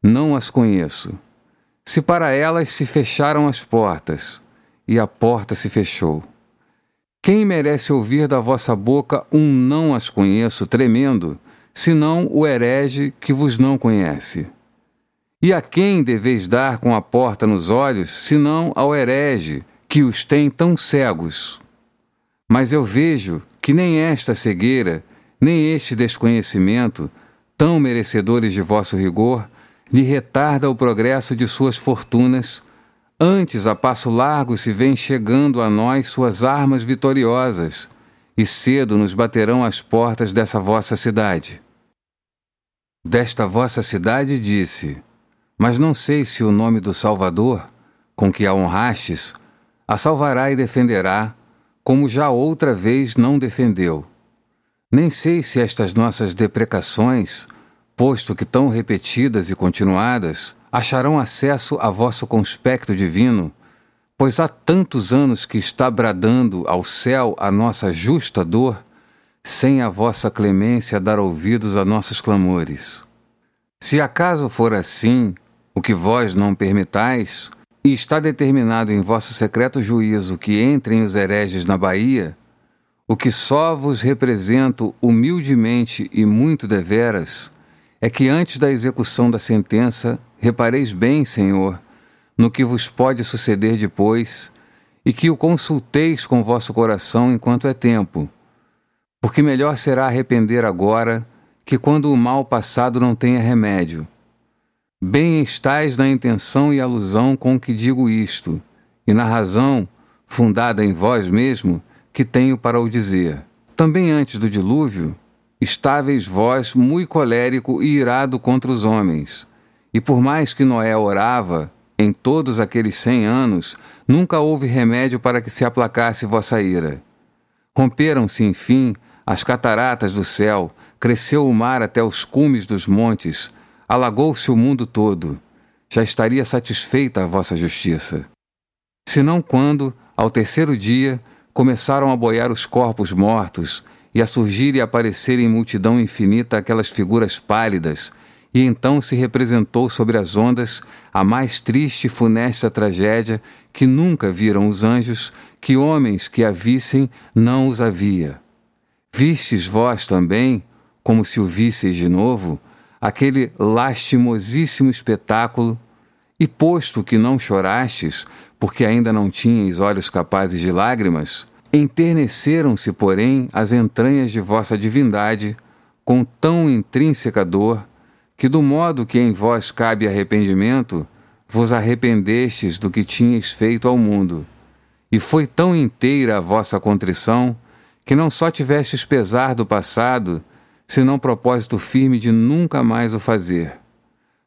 Não as conheço. Se para elas se fecharam as portas, e a porta se fechou. Quem merece ouvir da vossa boca um não as conheço tremendo, senão o herege que vos não conhece? E a quem deveis dar com a porta nos olhos, senão ao herege, que os tem tão cegos. Mas eu vejo que nem esta cegueira, nem este desconhecimento, tão merecedores de vosso rigor, lhe retarda o progresso de suas fortunas, antes a passo largo se vêm chegando a nós suas armas vitoriosas, e cedo nos baterão as portas dessa vossa cidade. Desta vossa cidade disse, mas não sei se o nome do Salvador, com que a honrastes, a salvará e defenderá, como já outra vez não defendeu. Nem sei se estas nossas deprecações, posto que tão repetidas e continuadas, acharão acesso a vosso conspecto divino, pois há tantos anos que está bradando ao céu a nossa justa dor, sem a vossa clemência dar ouvidos a nossos clamores. Se acaso for assim, o que vós não permitais, e está determinado em vosso secreto juízo que entrem os hereges na Bahia, o que só vos represento humildemente e muito deveras, é que antes da execução da sentença, repareis bem, Senhor, no que vos pode suceder depois, e que o consulteis com vosso coração enquanto é tempo, porque melhor será arrepender agora que quando o mal passado não tenha remédio Bem estais na intenção e alusão com que digo isto, e na razão, fundada em vós mesmo, que tenho para o dizer. Também antes do dilúvio, estáveis vós muito colérico e irado contra os homens. E por mais que Noé orava, em todos aqueles cem anos, nunca houve remédio para que se aplacasse vossa ira. Romperam-se, enfim, as cataratas do céu, cresceu o mar até os cumes dos montes, alagou-se o mundo todo, já estaria satisfeita a vossa justiça. Senão quando, ao terceiro dia, começaram a boiar os corpos mortos e a surgir e aparecer em multidão infinita aquelas figuras pálidas, e então se representou sobre as ondas a mais triste e funesta tragédia que nunca viram os anjos, que homens que a vissem não os havia. Vistes vós também, como se o visseis de novo, aquele lastimosíssimo espetáculo, e posto que não chorastes, porque ainda não tinhas olhos capazes de lágrimas, enterneceram-se, porém, as entranhas de vossa divindade, com tão intrínseca dor, que do modo que em vós cabe arrependimento, vos arrependestes do que tinhas feito ao mundo. E foi tão inteira a vossa contrição, que não só tivestes pesar do passado, senão propósito firme de nunca mais o fazer.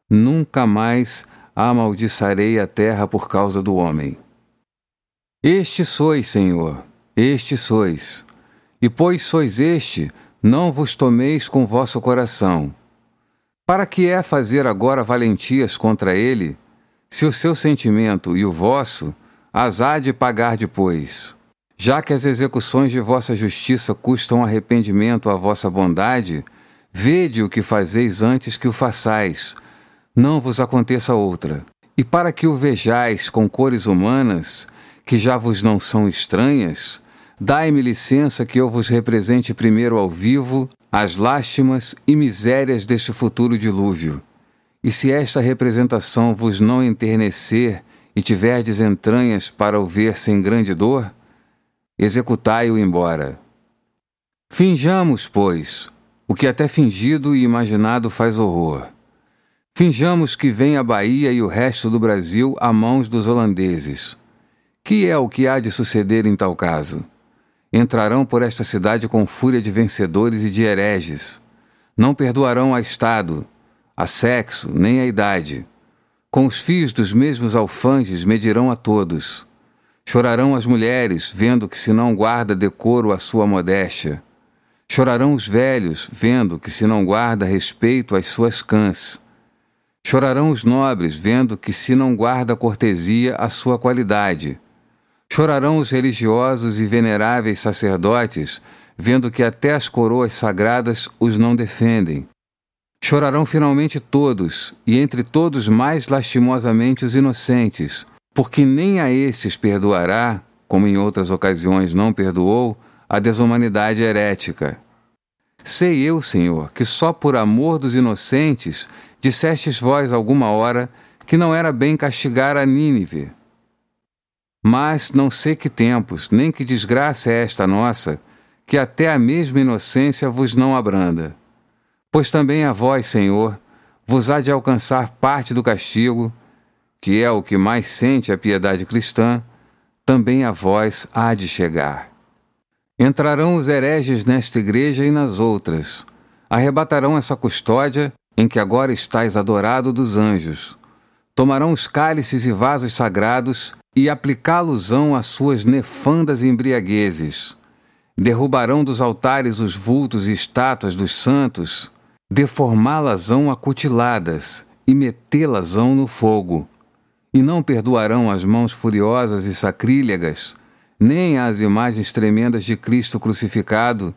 Nunca mais amaldiçarei a terra por causa do homem. Este sois, Senhor, este sois. E pois sois este, não vos tomeis com vosso coração. Para que é fazer agora valentias contra ele, se o seu sentimento e o vosso as há de pagar depois? Já que as execuções de vossa justiça custam arrependimento à vossa bondade, vede o que fazeis antes que o façais, não vos aconteça outra. E para que o vejais com cores humanas, que já vos não são estranhas, dai-me licença que eu vos represente primeiro ao vivo as lástimas e misérias deste futuro dilúvio. E se esta representação vos não enternecer e tiverdes entranhas para o ver sem grande dor, executai-o embora. Finjamos, pois, o que até fingido e imaginado faz horror. Finjamos que vem a Bahia e o resto do Brasil a mãos dos holandeses. Que é o que há de suceder em tal caso? Entrarão por esta cidade com fúria de vencedores e de hereges. Não perdoarão a Estado, a sexo, nem a idade. Com os fios dos mesmos alfanges medirão a todos. Chorarão as mulheres, vendo que se não guarda decoro a sua modéstia. Chorarão os velhos, vendo que se não guarda respeito às suas cãs. Chorarão os nobres, vendo que se não guarda cortesia a sua qualidade. Chorarão os religiosos e veneráveis sacerdotes, vendo que até as coroas sagradas os não defendem. Chorarão finalmente todos, e entre todos mais lastimosamente os inocentes, porque nem a estes perdoará, como em outras ocasiões não perdoou, a desumanidade herética. Sei eu, Senhor, que só por amor dos inocentes dissestes vós alguma hora que não era bem castigar a Nínive. Mas não sei que tempos, nem que desgraça é esta nossa, que até a mesma inocência vos não abranda. Pois também a vós, Senhor, vos há de alcançar parte do castigo, que é o que mais sente a piedade cristã, também a vós há de chegar. Entrarão os hereges nesta igreja e nas outras, arrebatarão essa custódia em que agora estáis adorado dos anjos. Tomarão os cálices e vasos sagrados e aplicá-los-ão às suas nefandas embriaguezes. Derrubarão dos altares os vultos e estátuas dos santos, deformá-las-ão acutiladas e metê-las-ão no fogo e não perdoarão as mãos furiosas e sacrílegas, nem as imagens tremendas de Cristo crucificado,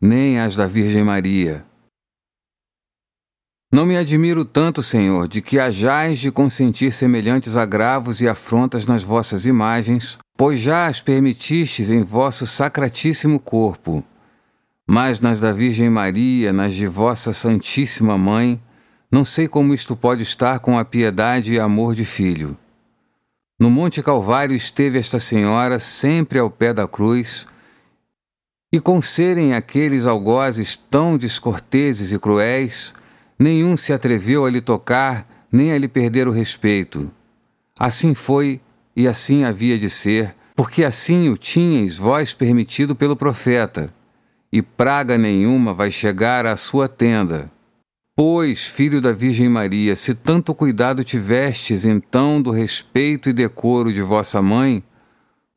nem as da Virgem Maria. Não me admiro tanto, Senhor, de que hajais de consentir semelhantes agravos e afrontas nas vossas imagens, pois já as permitistes em vosso sacratíssimo corpo. Mas nas da Virgem Maria, nas de vossa Santíssima Mãe, não sei como isto pode estar com a piedade e amor de filho. No Monte Calvário esteve esta senhora sempre ao pé da cruz, e com serem aqueles algozes tão descorteses e cruéis, nenhum se atreveu a lhe tocar nem a lhe perder o respeito. Assim foi e assim havia de ser, porque assim o tinhais vós permitido pelo profeta, e praga nenhuma vai chegar à sua tenda. Pois, filho da Virgem Maria, se tanto cuidado tivestes então do respeito e decoro de vossa mãe,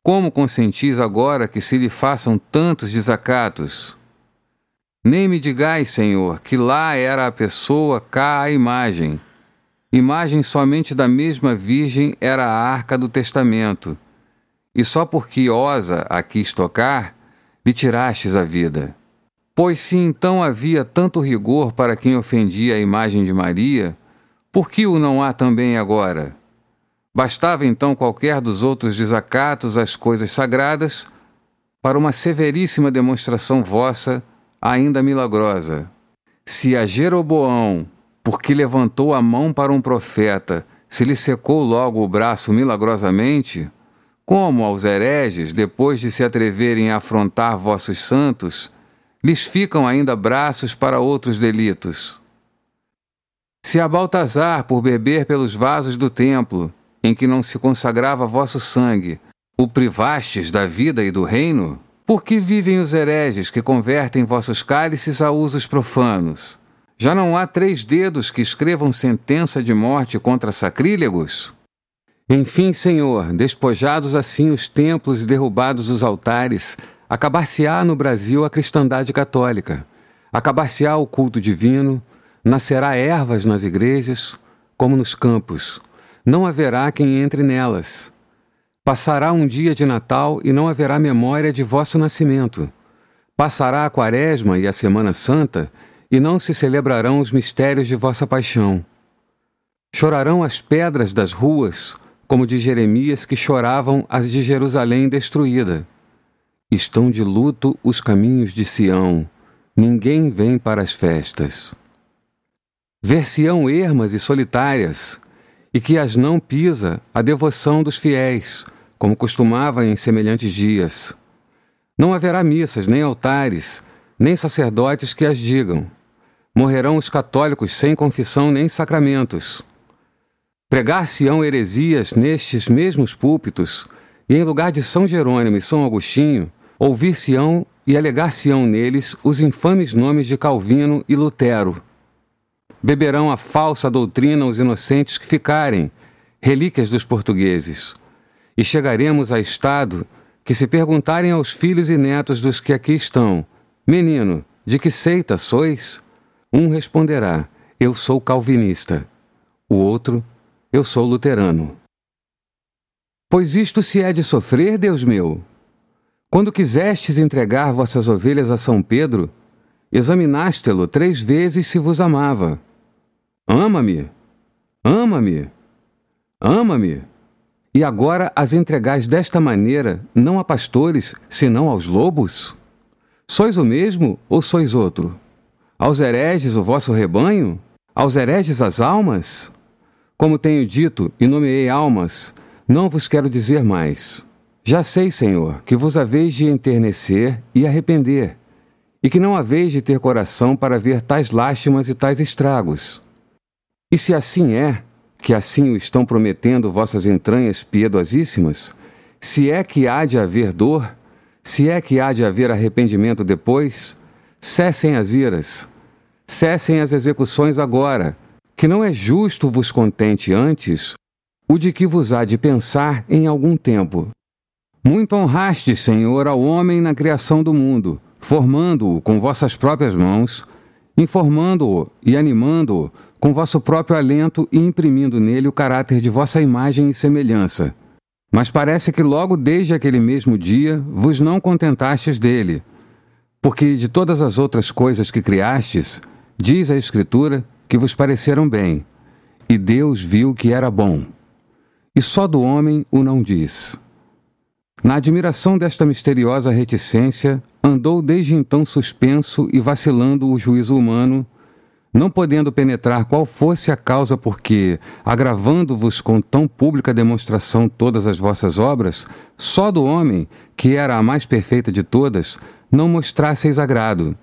como consentis agora que se lhe façam tantos desacatos? Nem me digais, Senhor, que lá era a pessoa, cá a imagem. Imagem somente da mesma Virgem era a arca do testamento, e só porque osa a quis tocar, lhe tirastes a vida. Pois se então havia tanto rigor para quem ofendia a imagem de Maria, por que o não há também agora? Bastava então qualquer dos outros desacatos às coisas sagradas para uma severíssima demonstração vossa, ainda milagrosa. Se a Jeroboão, porque levantou a mão para um profeta, se lhe secou logo o braço milagrosamente, como aos hereges, depois de se atreverem a afrontar vossos santos, lhes ficam ainda braços para outros delitos. Se a Baltazar, por beber pelos vasos do templo, em que não se consagrava vosso sangue, o privastes da vida e do reino, Por que vivem os hereges que convertem vossos cálices a usos profanos? Já não há três dedos que escrevam sentença de morte contra sacrílegos? Enfim, Senhor, despojados assim os templos e derrubados os altares, acabar-se-á no Brasil a cristandade católica, acabar-se-á o culto divino, nascerá ervas nas igrejas, como nos campos, não haverá quem entre nelas. Passará um dia de Natal e não haverá memória de vosso nascimento. Passará a Quaresma e a Semana Santa e não se celebrarão os mistérios de vossa paixão. Chorarão as pedras das ruas, como de Jeremias que choravam as de Jerusalém destruída. Estão de luto os caminhos de Sião, ninguém vem para as festas. Ver-se-ão ermas e solitárias, e que as não pisa a devoção dos fiéis, como costumava em semelhantes dias. Não haverá missas, nem altares, nem sacerdotes que as digam. Morrerão os católicos sem confissão nem sacramentos. Pregar-se-ão heresias nestes mesmos púlpitos, e em lugar de São Jerônimo e São Agostinho, ouvir-se-ão e alegar-se-ão neles os infames nomes de Calvino e Lutero beberão a falsa doutrina os inocentes que ficarem, relíquias dos portugueses. E chegaremos a estado que, se perguntarem aos filhos e netos dos que aqui estão, menino, de que seita sois? Um responderá: Eu sou calvinista. O outro: Eu sou luterano. Pois isto se é de sofrer, Deus meu. Quando quisestes entregar vossas ovelhas a São Pedro, examinaste-lo três vezes se vos amava. Ama-me, ama-me, ama-me. E agora as entregais desta maneira, não a pastores, senão aos lobos? Sois o mesmo ou sois outro? Aos hereges o vosso rebanho? Aos hereges as almas? Como tenho dito e nomeei almas, não vos quero dizer mais. Já sei, Senhor, que vos haveis de enternecer e arrepender, e que não haveis de ter coração para ver tais lástimas e tais estragos. E se assim é, que assim o estão prometendo vossas entranhas piedosíssimas, se é que há de haver dor, se é que há de haver arrependimento depois, cessem as iras, cessem as execuções agora, que não é justo vos contente antes o de que vos há de pensar em algum tempo. Muito honrastes, Senhor, ao homem na criação do mundo, formando-o com vossas próprias mãos, informando-o e animando-o com vosso próprio alento e imprimindo nele o caráter de vossa imagem e semelhança. Mas parece que logo desde aquele mesmo dia vos não contentastes dele, porque de todas as outras coisas que criastes, diz a Escritura que vos pareceram bem, e Deus viu que era bom. E só do homem o não diz. Na admiração desta misteriosa reticência, andou desde então suspenso e vacilando o juízo humano não podendo penetrar qual fosse a causa porque, agravando-vos com tão pública demonstração todas as vossas obras, só do homem, que era a mais perfeita de todas, não mostrasseis agrado.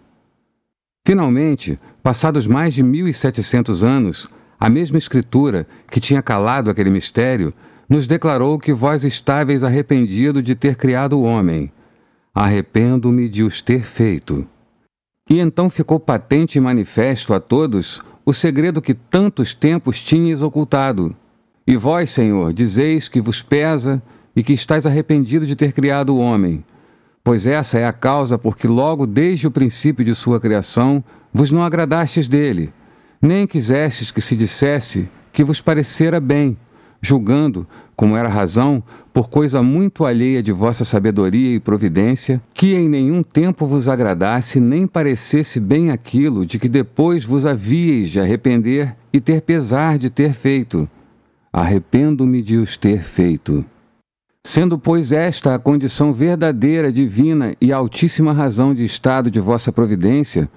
Finalmente, passados mais de mil e setecentos anos, a mesma Escritura, que tinha calado aquele mistério, nos declarou que vós estáveis arrependido de ter criado o homem. Arrependo-me de os ter feito. E então ficou patente e manifesto a todos o segredo que tantos tempos tinhas ocultado. E vós, Senhor, dizeis que vos pesa e que estáis arrependido de ter criado o homem. Pois essa é a causa porque logo desde o princípio de sua criação vos não agradastes dele, nem quisestes que se dissesse que vos parecera bem, julgando, como era razão, por coisa muito alheia de vossa sabedoria e providência, que em nenhum tempo vos agradasse nem parecesse bem aquilo de que depois vos havíeis de arrepender e ter pesar de ter feito. Arrependo-me de os ter feito. Sendo, pois, esta a condição verdadeira, divina e altíssima razão de estado de vossa providência,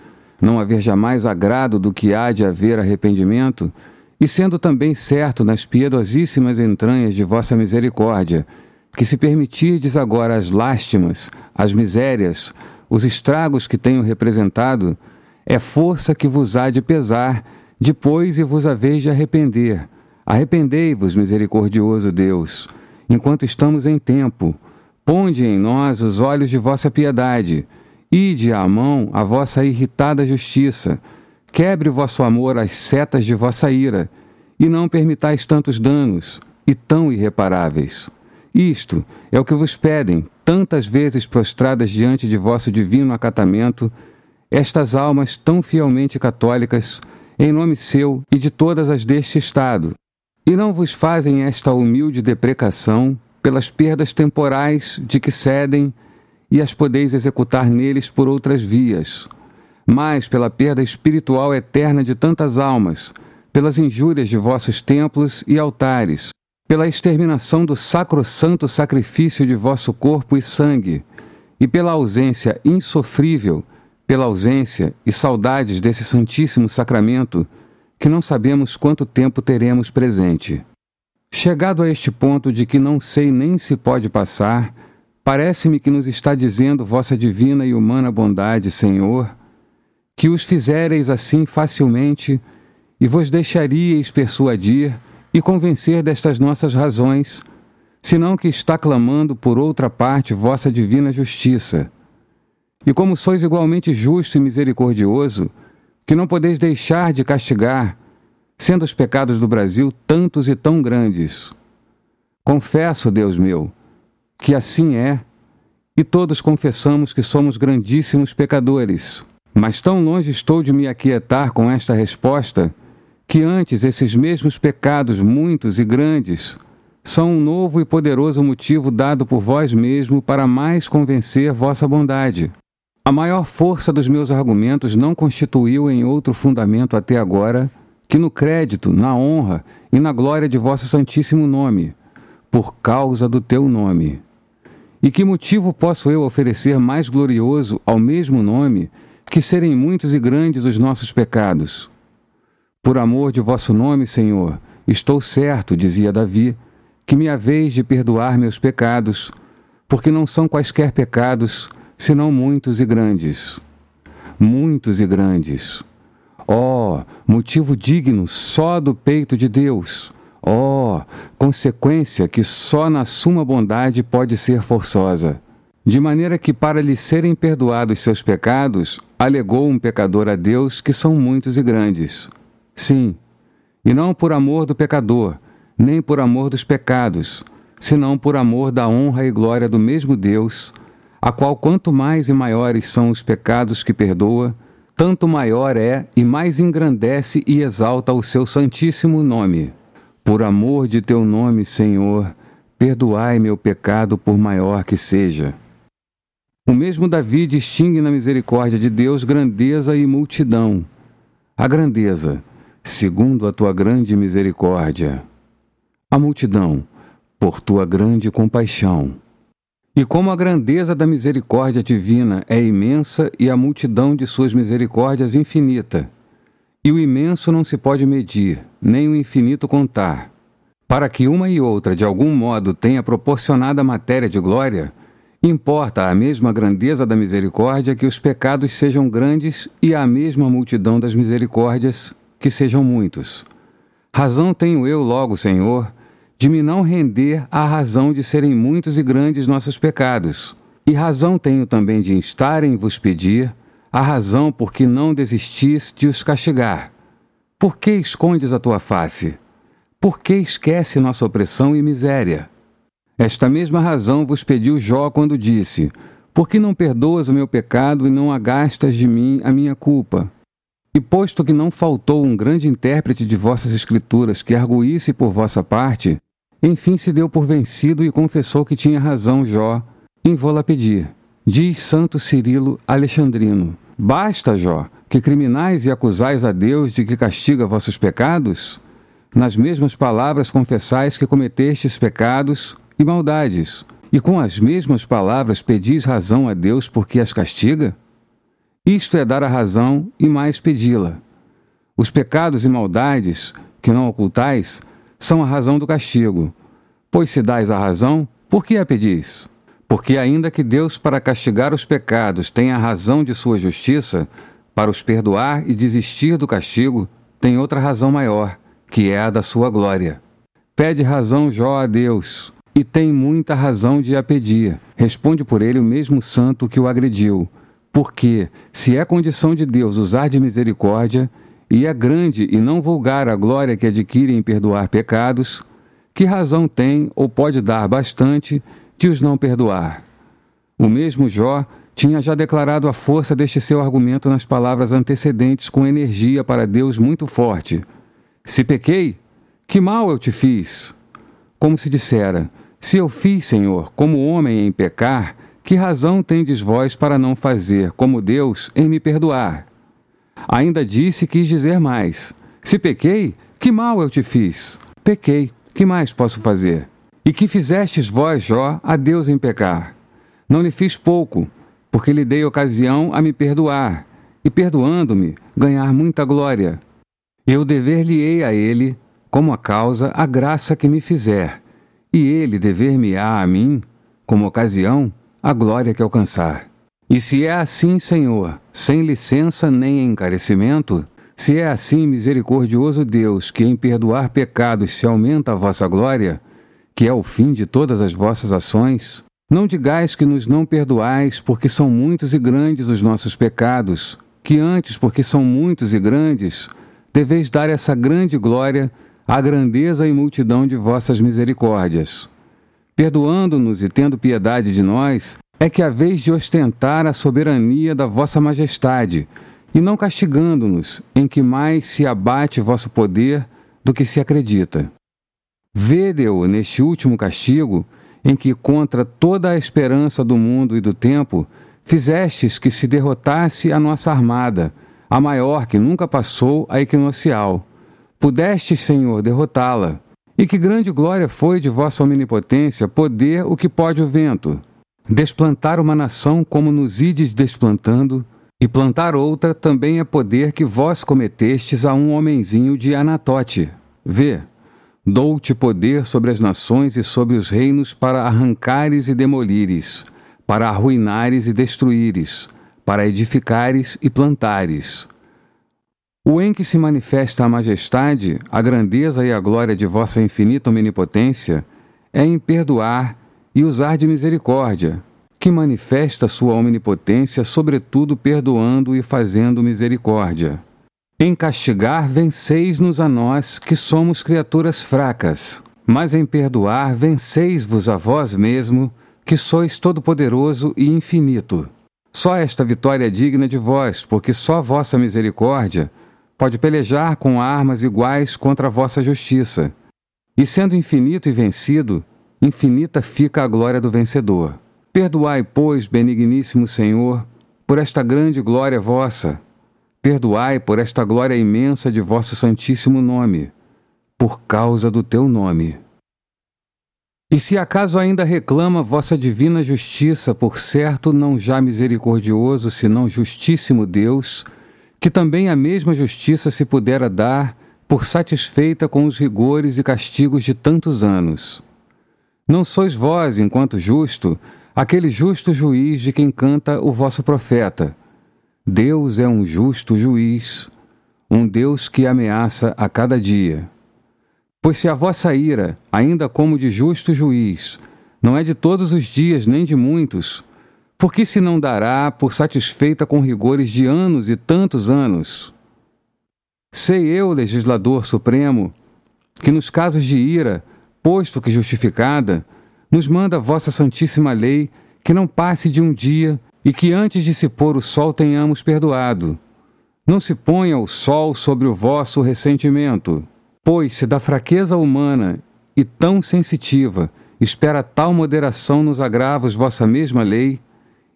não haver jamais agrado do que há de haver arrependimento, e sendo também certo nas piedosíssimas entranhas de vossa misericórdia, que se permitirdes agora as lástimas, as misérias, os estragos que tenho representado, é força que vos há de pesar, depois e vos haveis de arrepender. Arrependei-vos, misericordioso Deus, enquanto estamos em tempo, Ponde em nós os olhos de vossa piedade, ide à mão a vossa irritada justiça, quebre o vosso amor as setas de vossa ira, e não permitais tantos danos, e tão irreparáveis. Isto é o que vos pedem, tantas vezes prostradas diante de vosso divino acatamento, estas almas tão fielmente católicas, em nome seu e de todas as deste Estado, e não vos fazem esta humilde deprecação pelas perdas temporais de que cedem e as podeis executar neles por outras vias, mas pela perda espiritual eterna de tantas almas, pelas injúrias de vossos templos e altares, pela exterminação do sacrossanto sacrifício de vosso corpo e sangue, e pela ausência insofrível, pela ausência e saudades desse Santíssimo Sacramento, que não sabemos quanto tempo teremos presente. Chegado a este ponto de que não sei nem se pode passar, parece-me que nos está dizendo vossa divina e humana bondade, Senhor, que os fizereis assim facilmente e vos deixaríeis persuadir e convencer destas nossas razões, senão que está clamando por outra parte vossa divina justiça. E como sois igualmente justo e misericordioso, que não podeis deixar de castigar, sendo os pecados do Brasil tantos e tão grandes. Confesso, Deus meu, que assim é, e todos confessamos que somos grandíssimos pecadores. Mas tão longe estou de me aquietar com esta resposta que antes esses mesmos pecados, muitos e grandes, são um novo e poderoso motivo dado por vós mesmo para mais convencer vossa bondade. A maior força dos meus argumentos não constituiu em outro fundamento até agora que no crédito, na honra e na glória de vosso santíssimo nome, por causa do teu nome. E que motivo posso eu oferecer mais glorioso ao mesmo nome que serem muitos e grandes os nossos pecados? Por amor de vosso nome, Senhor, estou certo, dizia Davi, que me haveis de perdoar meus pecados, porque não são quaisquer pecados, senão muitos e grandes. Muitos e grandes. Oh, motivo digno só do peito de Deus. Ó, oh, consequência que só na suma bondade pode ser forçosa. De maneira que, para lhe serem perdoados seus pecados, alegou um pecador a Deus que são muitos e grandes. Sim, e não por amor do pecador, nem por amor dos pecados, senão por amor da honra e glória do mesmo Deus, a qual quanto mais e maiores são os pecados que perdoa, tanto maior é e mais engrandece e exalta o seu santíssimo nome. Por amor de teu nome, Senhor, perdoai meu pecado por maior que seja. O mesmo Davi distingue na misericórdia de Deus grandeza e multidão. A grandeza, segundo a tua grande misericórdia. A multidão, por tua grande compaixão. E como a grandeza da misericórdia divina é imensa e a multidão de suas misericórdias infinita, e o imenso não se pode medir, nem o infinito contar, para que uma e outra de algum modo tenha proporcionada matéria de glória, importa a mesma grandeza da misericórdia que os pecados sejam grandes e a mesma multidão das misericórdias que sejam muitos. Razão tenho eu, logo, Senhor, de me não render à razão de serem muitos e grandes nossos pecados. E razão tenho também de estar em vos pedir a razão por que não desistis de os castigar. Por que escondes a tua face? Por que esquece nossa opressão e miséria? Esta mesma razão vos pediu Jó quando disse: Por que não perdoas o meu pecado e não agastas de mim a minha culpa? E posto que não faltou um grande intérprete de vossas escrituras que arguísse por vossa parte, enfim se deu por vencido e confessou que tinha razão Jó, em vô-la pedir. Diz Santo Cirilo Alexandrino: Basta, Jó, que criminais e acusais a Deus de que castiga vossos pecados? Nas mesmas palavras confessais que cometestes pecados e maldades, e com as mesmas palavras pedis razão a Deus porque as castiga? Isto é dar a razão e mais pedi-la. Os pecados e maldades, que não ocultais, são a razão do castigo. Pois se dais a razão, por que a pedis? Porque ainda que Deus para castigar os pecados tenha a razão de sua justiça, para os perdoar e desistir do castigo, tem outra razão maior, que é a da sua glória. Pede razão Jó a Deus, e tem muita razão de a pedir. Responde por ele o mesmo santo que o agrediu. Porque, se é condição de Deus usar de misericórdia, e é grande e não vulgar a glória que adquire em perdoar pecados, que razão tem ou pode dar bastante de os não perdoar? O mesmo Jó tinha já declarado a força deste seu argumento nas palavras antecedentes com energia para Deus muito forte. Se pequei, que mal eu te fiz? Como se dissera, se eu fiz, Senhor, como homem em pecar, que razão tendes vós para não fazer, como Deus, em me perdoar? Ainda disse quis dizer mais: Se pequei, que mal eu te fiz? Pequei, que mais posso fazer? E que fizestes vós, Jó, a Deus em pecar? Não lhe fiz pouco, porque lhe dei ocasião a me perdoar, e perdoando-me, ganhar muita glória. Eu dever-lhe-ei a ele, como a causa, a graça que me fizer e ele dever-me-á a mim, como ocasião, a glória que alcançar. E se é assim, Senhor, sem licença nem encarecimento, se é assim, misericordioso Deus, que em perdoar pecados se aumenta a vossa glória, que é o fim de todas as vossas ações, não digais que nos não perdoais, porque são muitos e grandes os nossos pecados, que antes, porque são muitos e grandes, deveis dar essa grande glória a grandeza e multidão de vossas misericórdias. Perdoando-nos e tendo piedade de nós, é que haveis de ostentar a soberania da vossa majestade, e não castigando-nos, em que mais se abate vosso poder do que se acredita. Vede-o neste último castigo, em que, contra toda a esperança do mundo e do tempo, fizestes que se derrotasse a nossa armada, a maior que nunca passou a equinocial Pudestes, Senhor, derrotá-la. E que grande glória foi de vossa omnipotência poder o que pode o vento. Desplantar uma nação como nos ides desplantando, e plantar outra também é poder que vós cometestes a um homenzinho de Anatote. Vê, dou-te poder sobre as nações e sobre os reinos para arrancares e demolires, para arruinares e destruíres, para edificares e plantares o em que se manifesta a majestade, a grandeza e a glória de vossa infinita omnipotência é em perdoar e usar de misericórdia, que manifesta sua omnipotência, sobretudo perdoando e fazendo misericórdia. Em castigar, venceis-nos a nós, que somos criaturas fracas, mas em perdoar, venceis-vos a vós mesmo, que sois todo-poderoso e infinito. Só esta vitória é digna de vós, porque só vossa misericórdia pode pelejar com armas iguais contra a vossa justiça. E sendo infinito e vencido, infinita fica a glória do vencedor. Perdoai, pois, benigníssimo Senhor, por esta grande glória vossa. Perdoai por esta glória imensa de vosso santíssimo nome, por causa do teu nome. E se acaso ainda reclama vossa divina justiça, por certo não já misericordioso, senão justíssimo Deus, que também a mesma justiça se pudera dar por satisfeita com os rigores e castigos de tantos anos. Não sois vós, enquanto justo, aquele justo juiz de quem canta o vosso profeta. Deus é um justo juiz, um Deus que ameaça a cada dia. Pois se a vossa ira, ainda como de justo juiz, não é de todos os dias nem de muitos, por que se não dará por satisfeita com rigores de anos e tantos anos? Sei eu, legislador supremo, que nos casos de ira, posto que justificada, nos manda vossa santíssima lei que não passe de um dia e que antes de se pôr o sol tenhamos perdoado. Não se ponha o sol sobre o vosso ressentimento, pois se da fraqueza humana e tão sensitiva espera tal moderação nos agravos vossa mesma lei,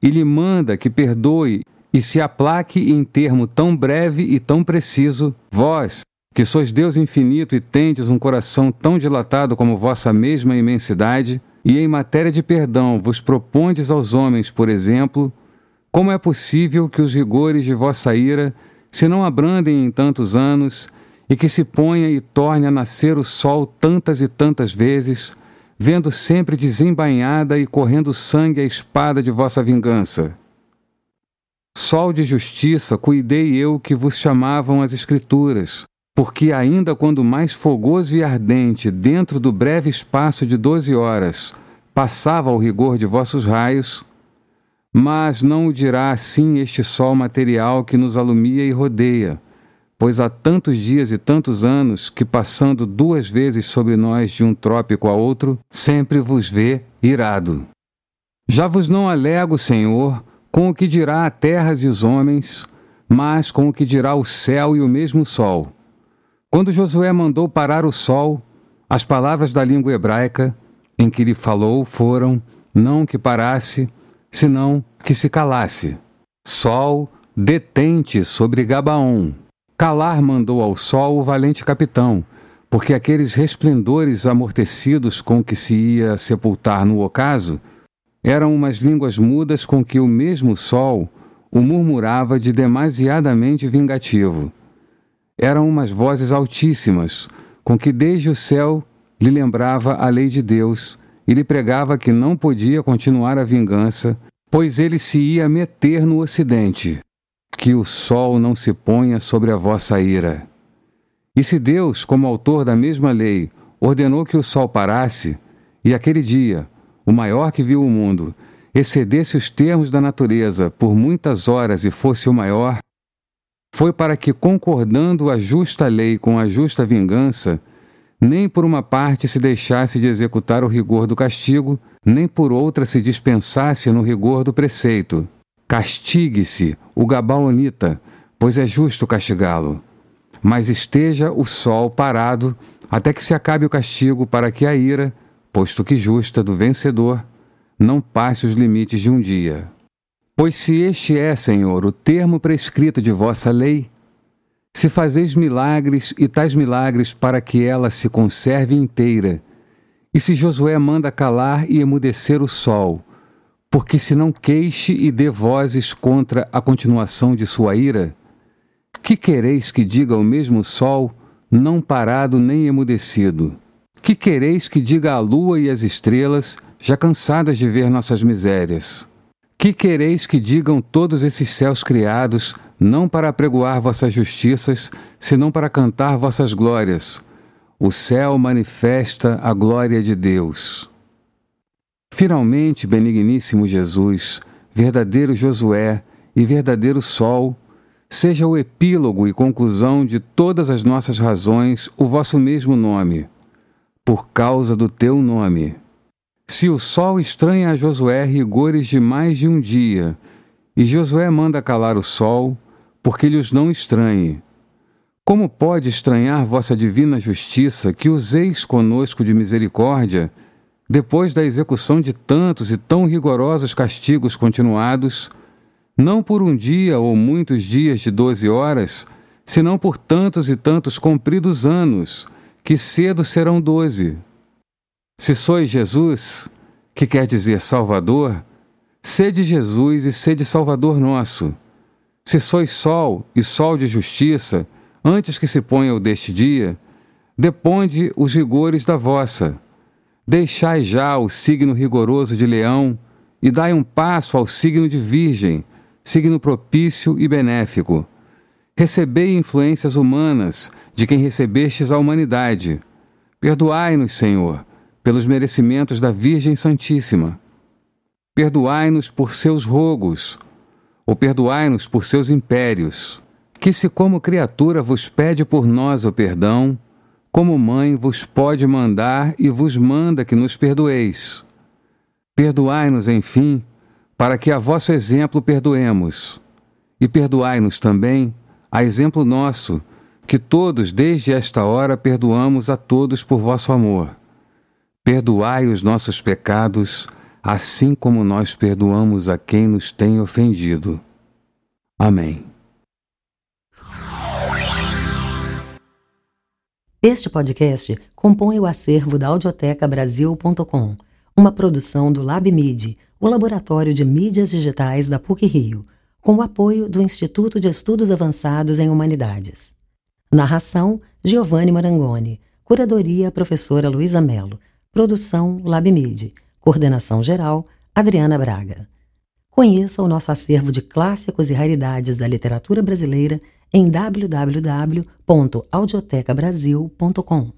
e lhe manda que perdoe e se aplaque em termo tão breve e tão preciso, vós, que sois Deus infinito e tendes um coração tão dilatado como vossa mesma imensidade, e em matéria de perdão vos propondes aos homens, por exemplo, como é possível que os rigores de vossa ira se não abrandem em tantos anos, e que se ponha e torne a nascer o sol tantas e tantas vezes, vendo sempre desembainhada e correndo sangue a espada de vossa vingança. Sol de justiça, cuidei eu que vos chamavam as Escrituras, porque ainda quando mais fogoso e ardente, dentro do breve espaço de doze horas, passava ao rigor de vossos raios, mas não o dirá assim este sol material que nos alumia e rodeia, pois há tantos dias e tantos anos que, passando duas vezes sobre nós de um trópico a outro, sempre vos vê irado. Já vos não alego, Senhor, com o que dirá a terras e os homens, mas com o que dirá o céu e o mesmo sol quando Josué mandou parar o sol, as palavras da língua hebraica em que lhe falou foram não que parasse, senão que se calasse. Sol, detente sobre Gabaon. Calar mandou ao sol o valente capitão, porque aqueles resplendores amortecidos com que se ia sepultar no ocaso eram umas línguas mudas com que o mesmo sol o murmurava de demasiadamente vingativo eram umas vozes altíssimas, com que desde o céu lhe lembrava a lei de Deus e lhe pregava que não podia continuar a vingança, pois ele se ia meter no ocidente. Que o sol não se ponha sobre a vossa ira. E se Deus, como autor da mesma lei, ordenou que o sol parasse, e aquele dia, o maior que viu o mundo, excedesse os termos da natureza por muitas horas e fosse o maior, foi para que, concordando a justa lei com a justa vingança, nem por uma parte se deixasse de executar o rigor do castigo, nem por outra se dispensasse no rigor do preceito. Castigue-se o Gabaonita, pois é justo castigá-lo. Mas esteja o sol parado até que se acabe o castigo, para que a ira, posto que justa, do vencedor, não passe os limites de um dia. Pois se este é, Senhor, o termo prescrito de vossa lei, se fazeis milagres e tais milagres para que ela se conserve inteira, e se Josué manda calar e emudecer o sol, porque se não queixe e dê vozes contra a continuação de sua ira, que quereis que diga o mesmo sol, não parado nem emudecido? Que quereis que diga a lua e as estrelas, já cansadas de ver nossas misérias? Que quereis que digam todos esses céus criados, não para apregoar vossas justiças, senão para cantar vossas glórias? O céu manifesta a glória de Deus. Finalmente, benigníssimo Jesus, verdadeiro Josué e verdadeiro Sol, seja o epílogo e conclusão de todas as nossas razões o vosso mesmo nome, por causa do teu nome. Se o sol estranha a Josué rigores de mais de um dia, e Josué manda calar o sol, porque lhes não estranhe. Como pode estranhar vossa divina justiça que useis conosco de misericórdia, depois da execução de tantos e tão rigorosos castigos continuados, não por um dia ou muitos dias de doze horas, senão por tantos e tantos compridos anos, que cedo serão doze? Se sois Jesus, que quer dizer Salvador, sede Jesus e sede Salvador nosso. Se sois sol e sol de justiça, antes que se ponha o deste dia, deponde os rigores da vossa. Deixai já o signo rigoroso de leão e dai um passo ao signo de virgem, signo propício e benéfico. Recebei influências humanas de quem recebestes a humanidade. Perdoai-nos, Senhor, pelos merecimentos da Virgem Santíssima. Perdoai-nos por seus rogos, ou perdoai-nos por seus impérios, que se como criatura vos pede por nós o perdão, como mãe vos pode mandar e vos manda que nos perdoeis. Perdoai-nos, enfim, para que a vosso exemplo perdoemos. E perdoai-nos também, a exemplo nosso, que todos desde esta hora perdoamos a todos por vosso amor. Perdoai os nossos pecados, assim como nós perdoamos a quem nos tem ofendido. Amém. Este podcast compõe o acervo da audiotecabrasil.com, uma produção do LabMid, o laboratório de mídias digitais da PUC-Rio, com o apoio do Instituto de Estudos Avançados em Humanidades. Narração: Giovanni Marangoni. Curadoria: Professora Luísa Mello. Produção LabMid. Coordenação geral Adriana Braga. Conheça o nosso acervo de clássicos e raridades da literatura brasileira em www.audiotecabrasil.com.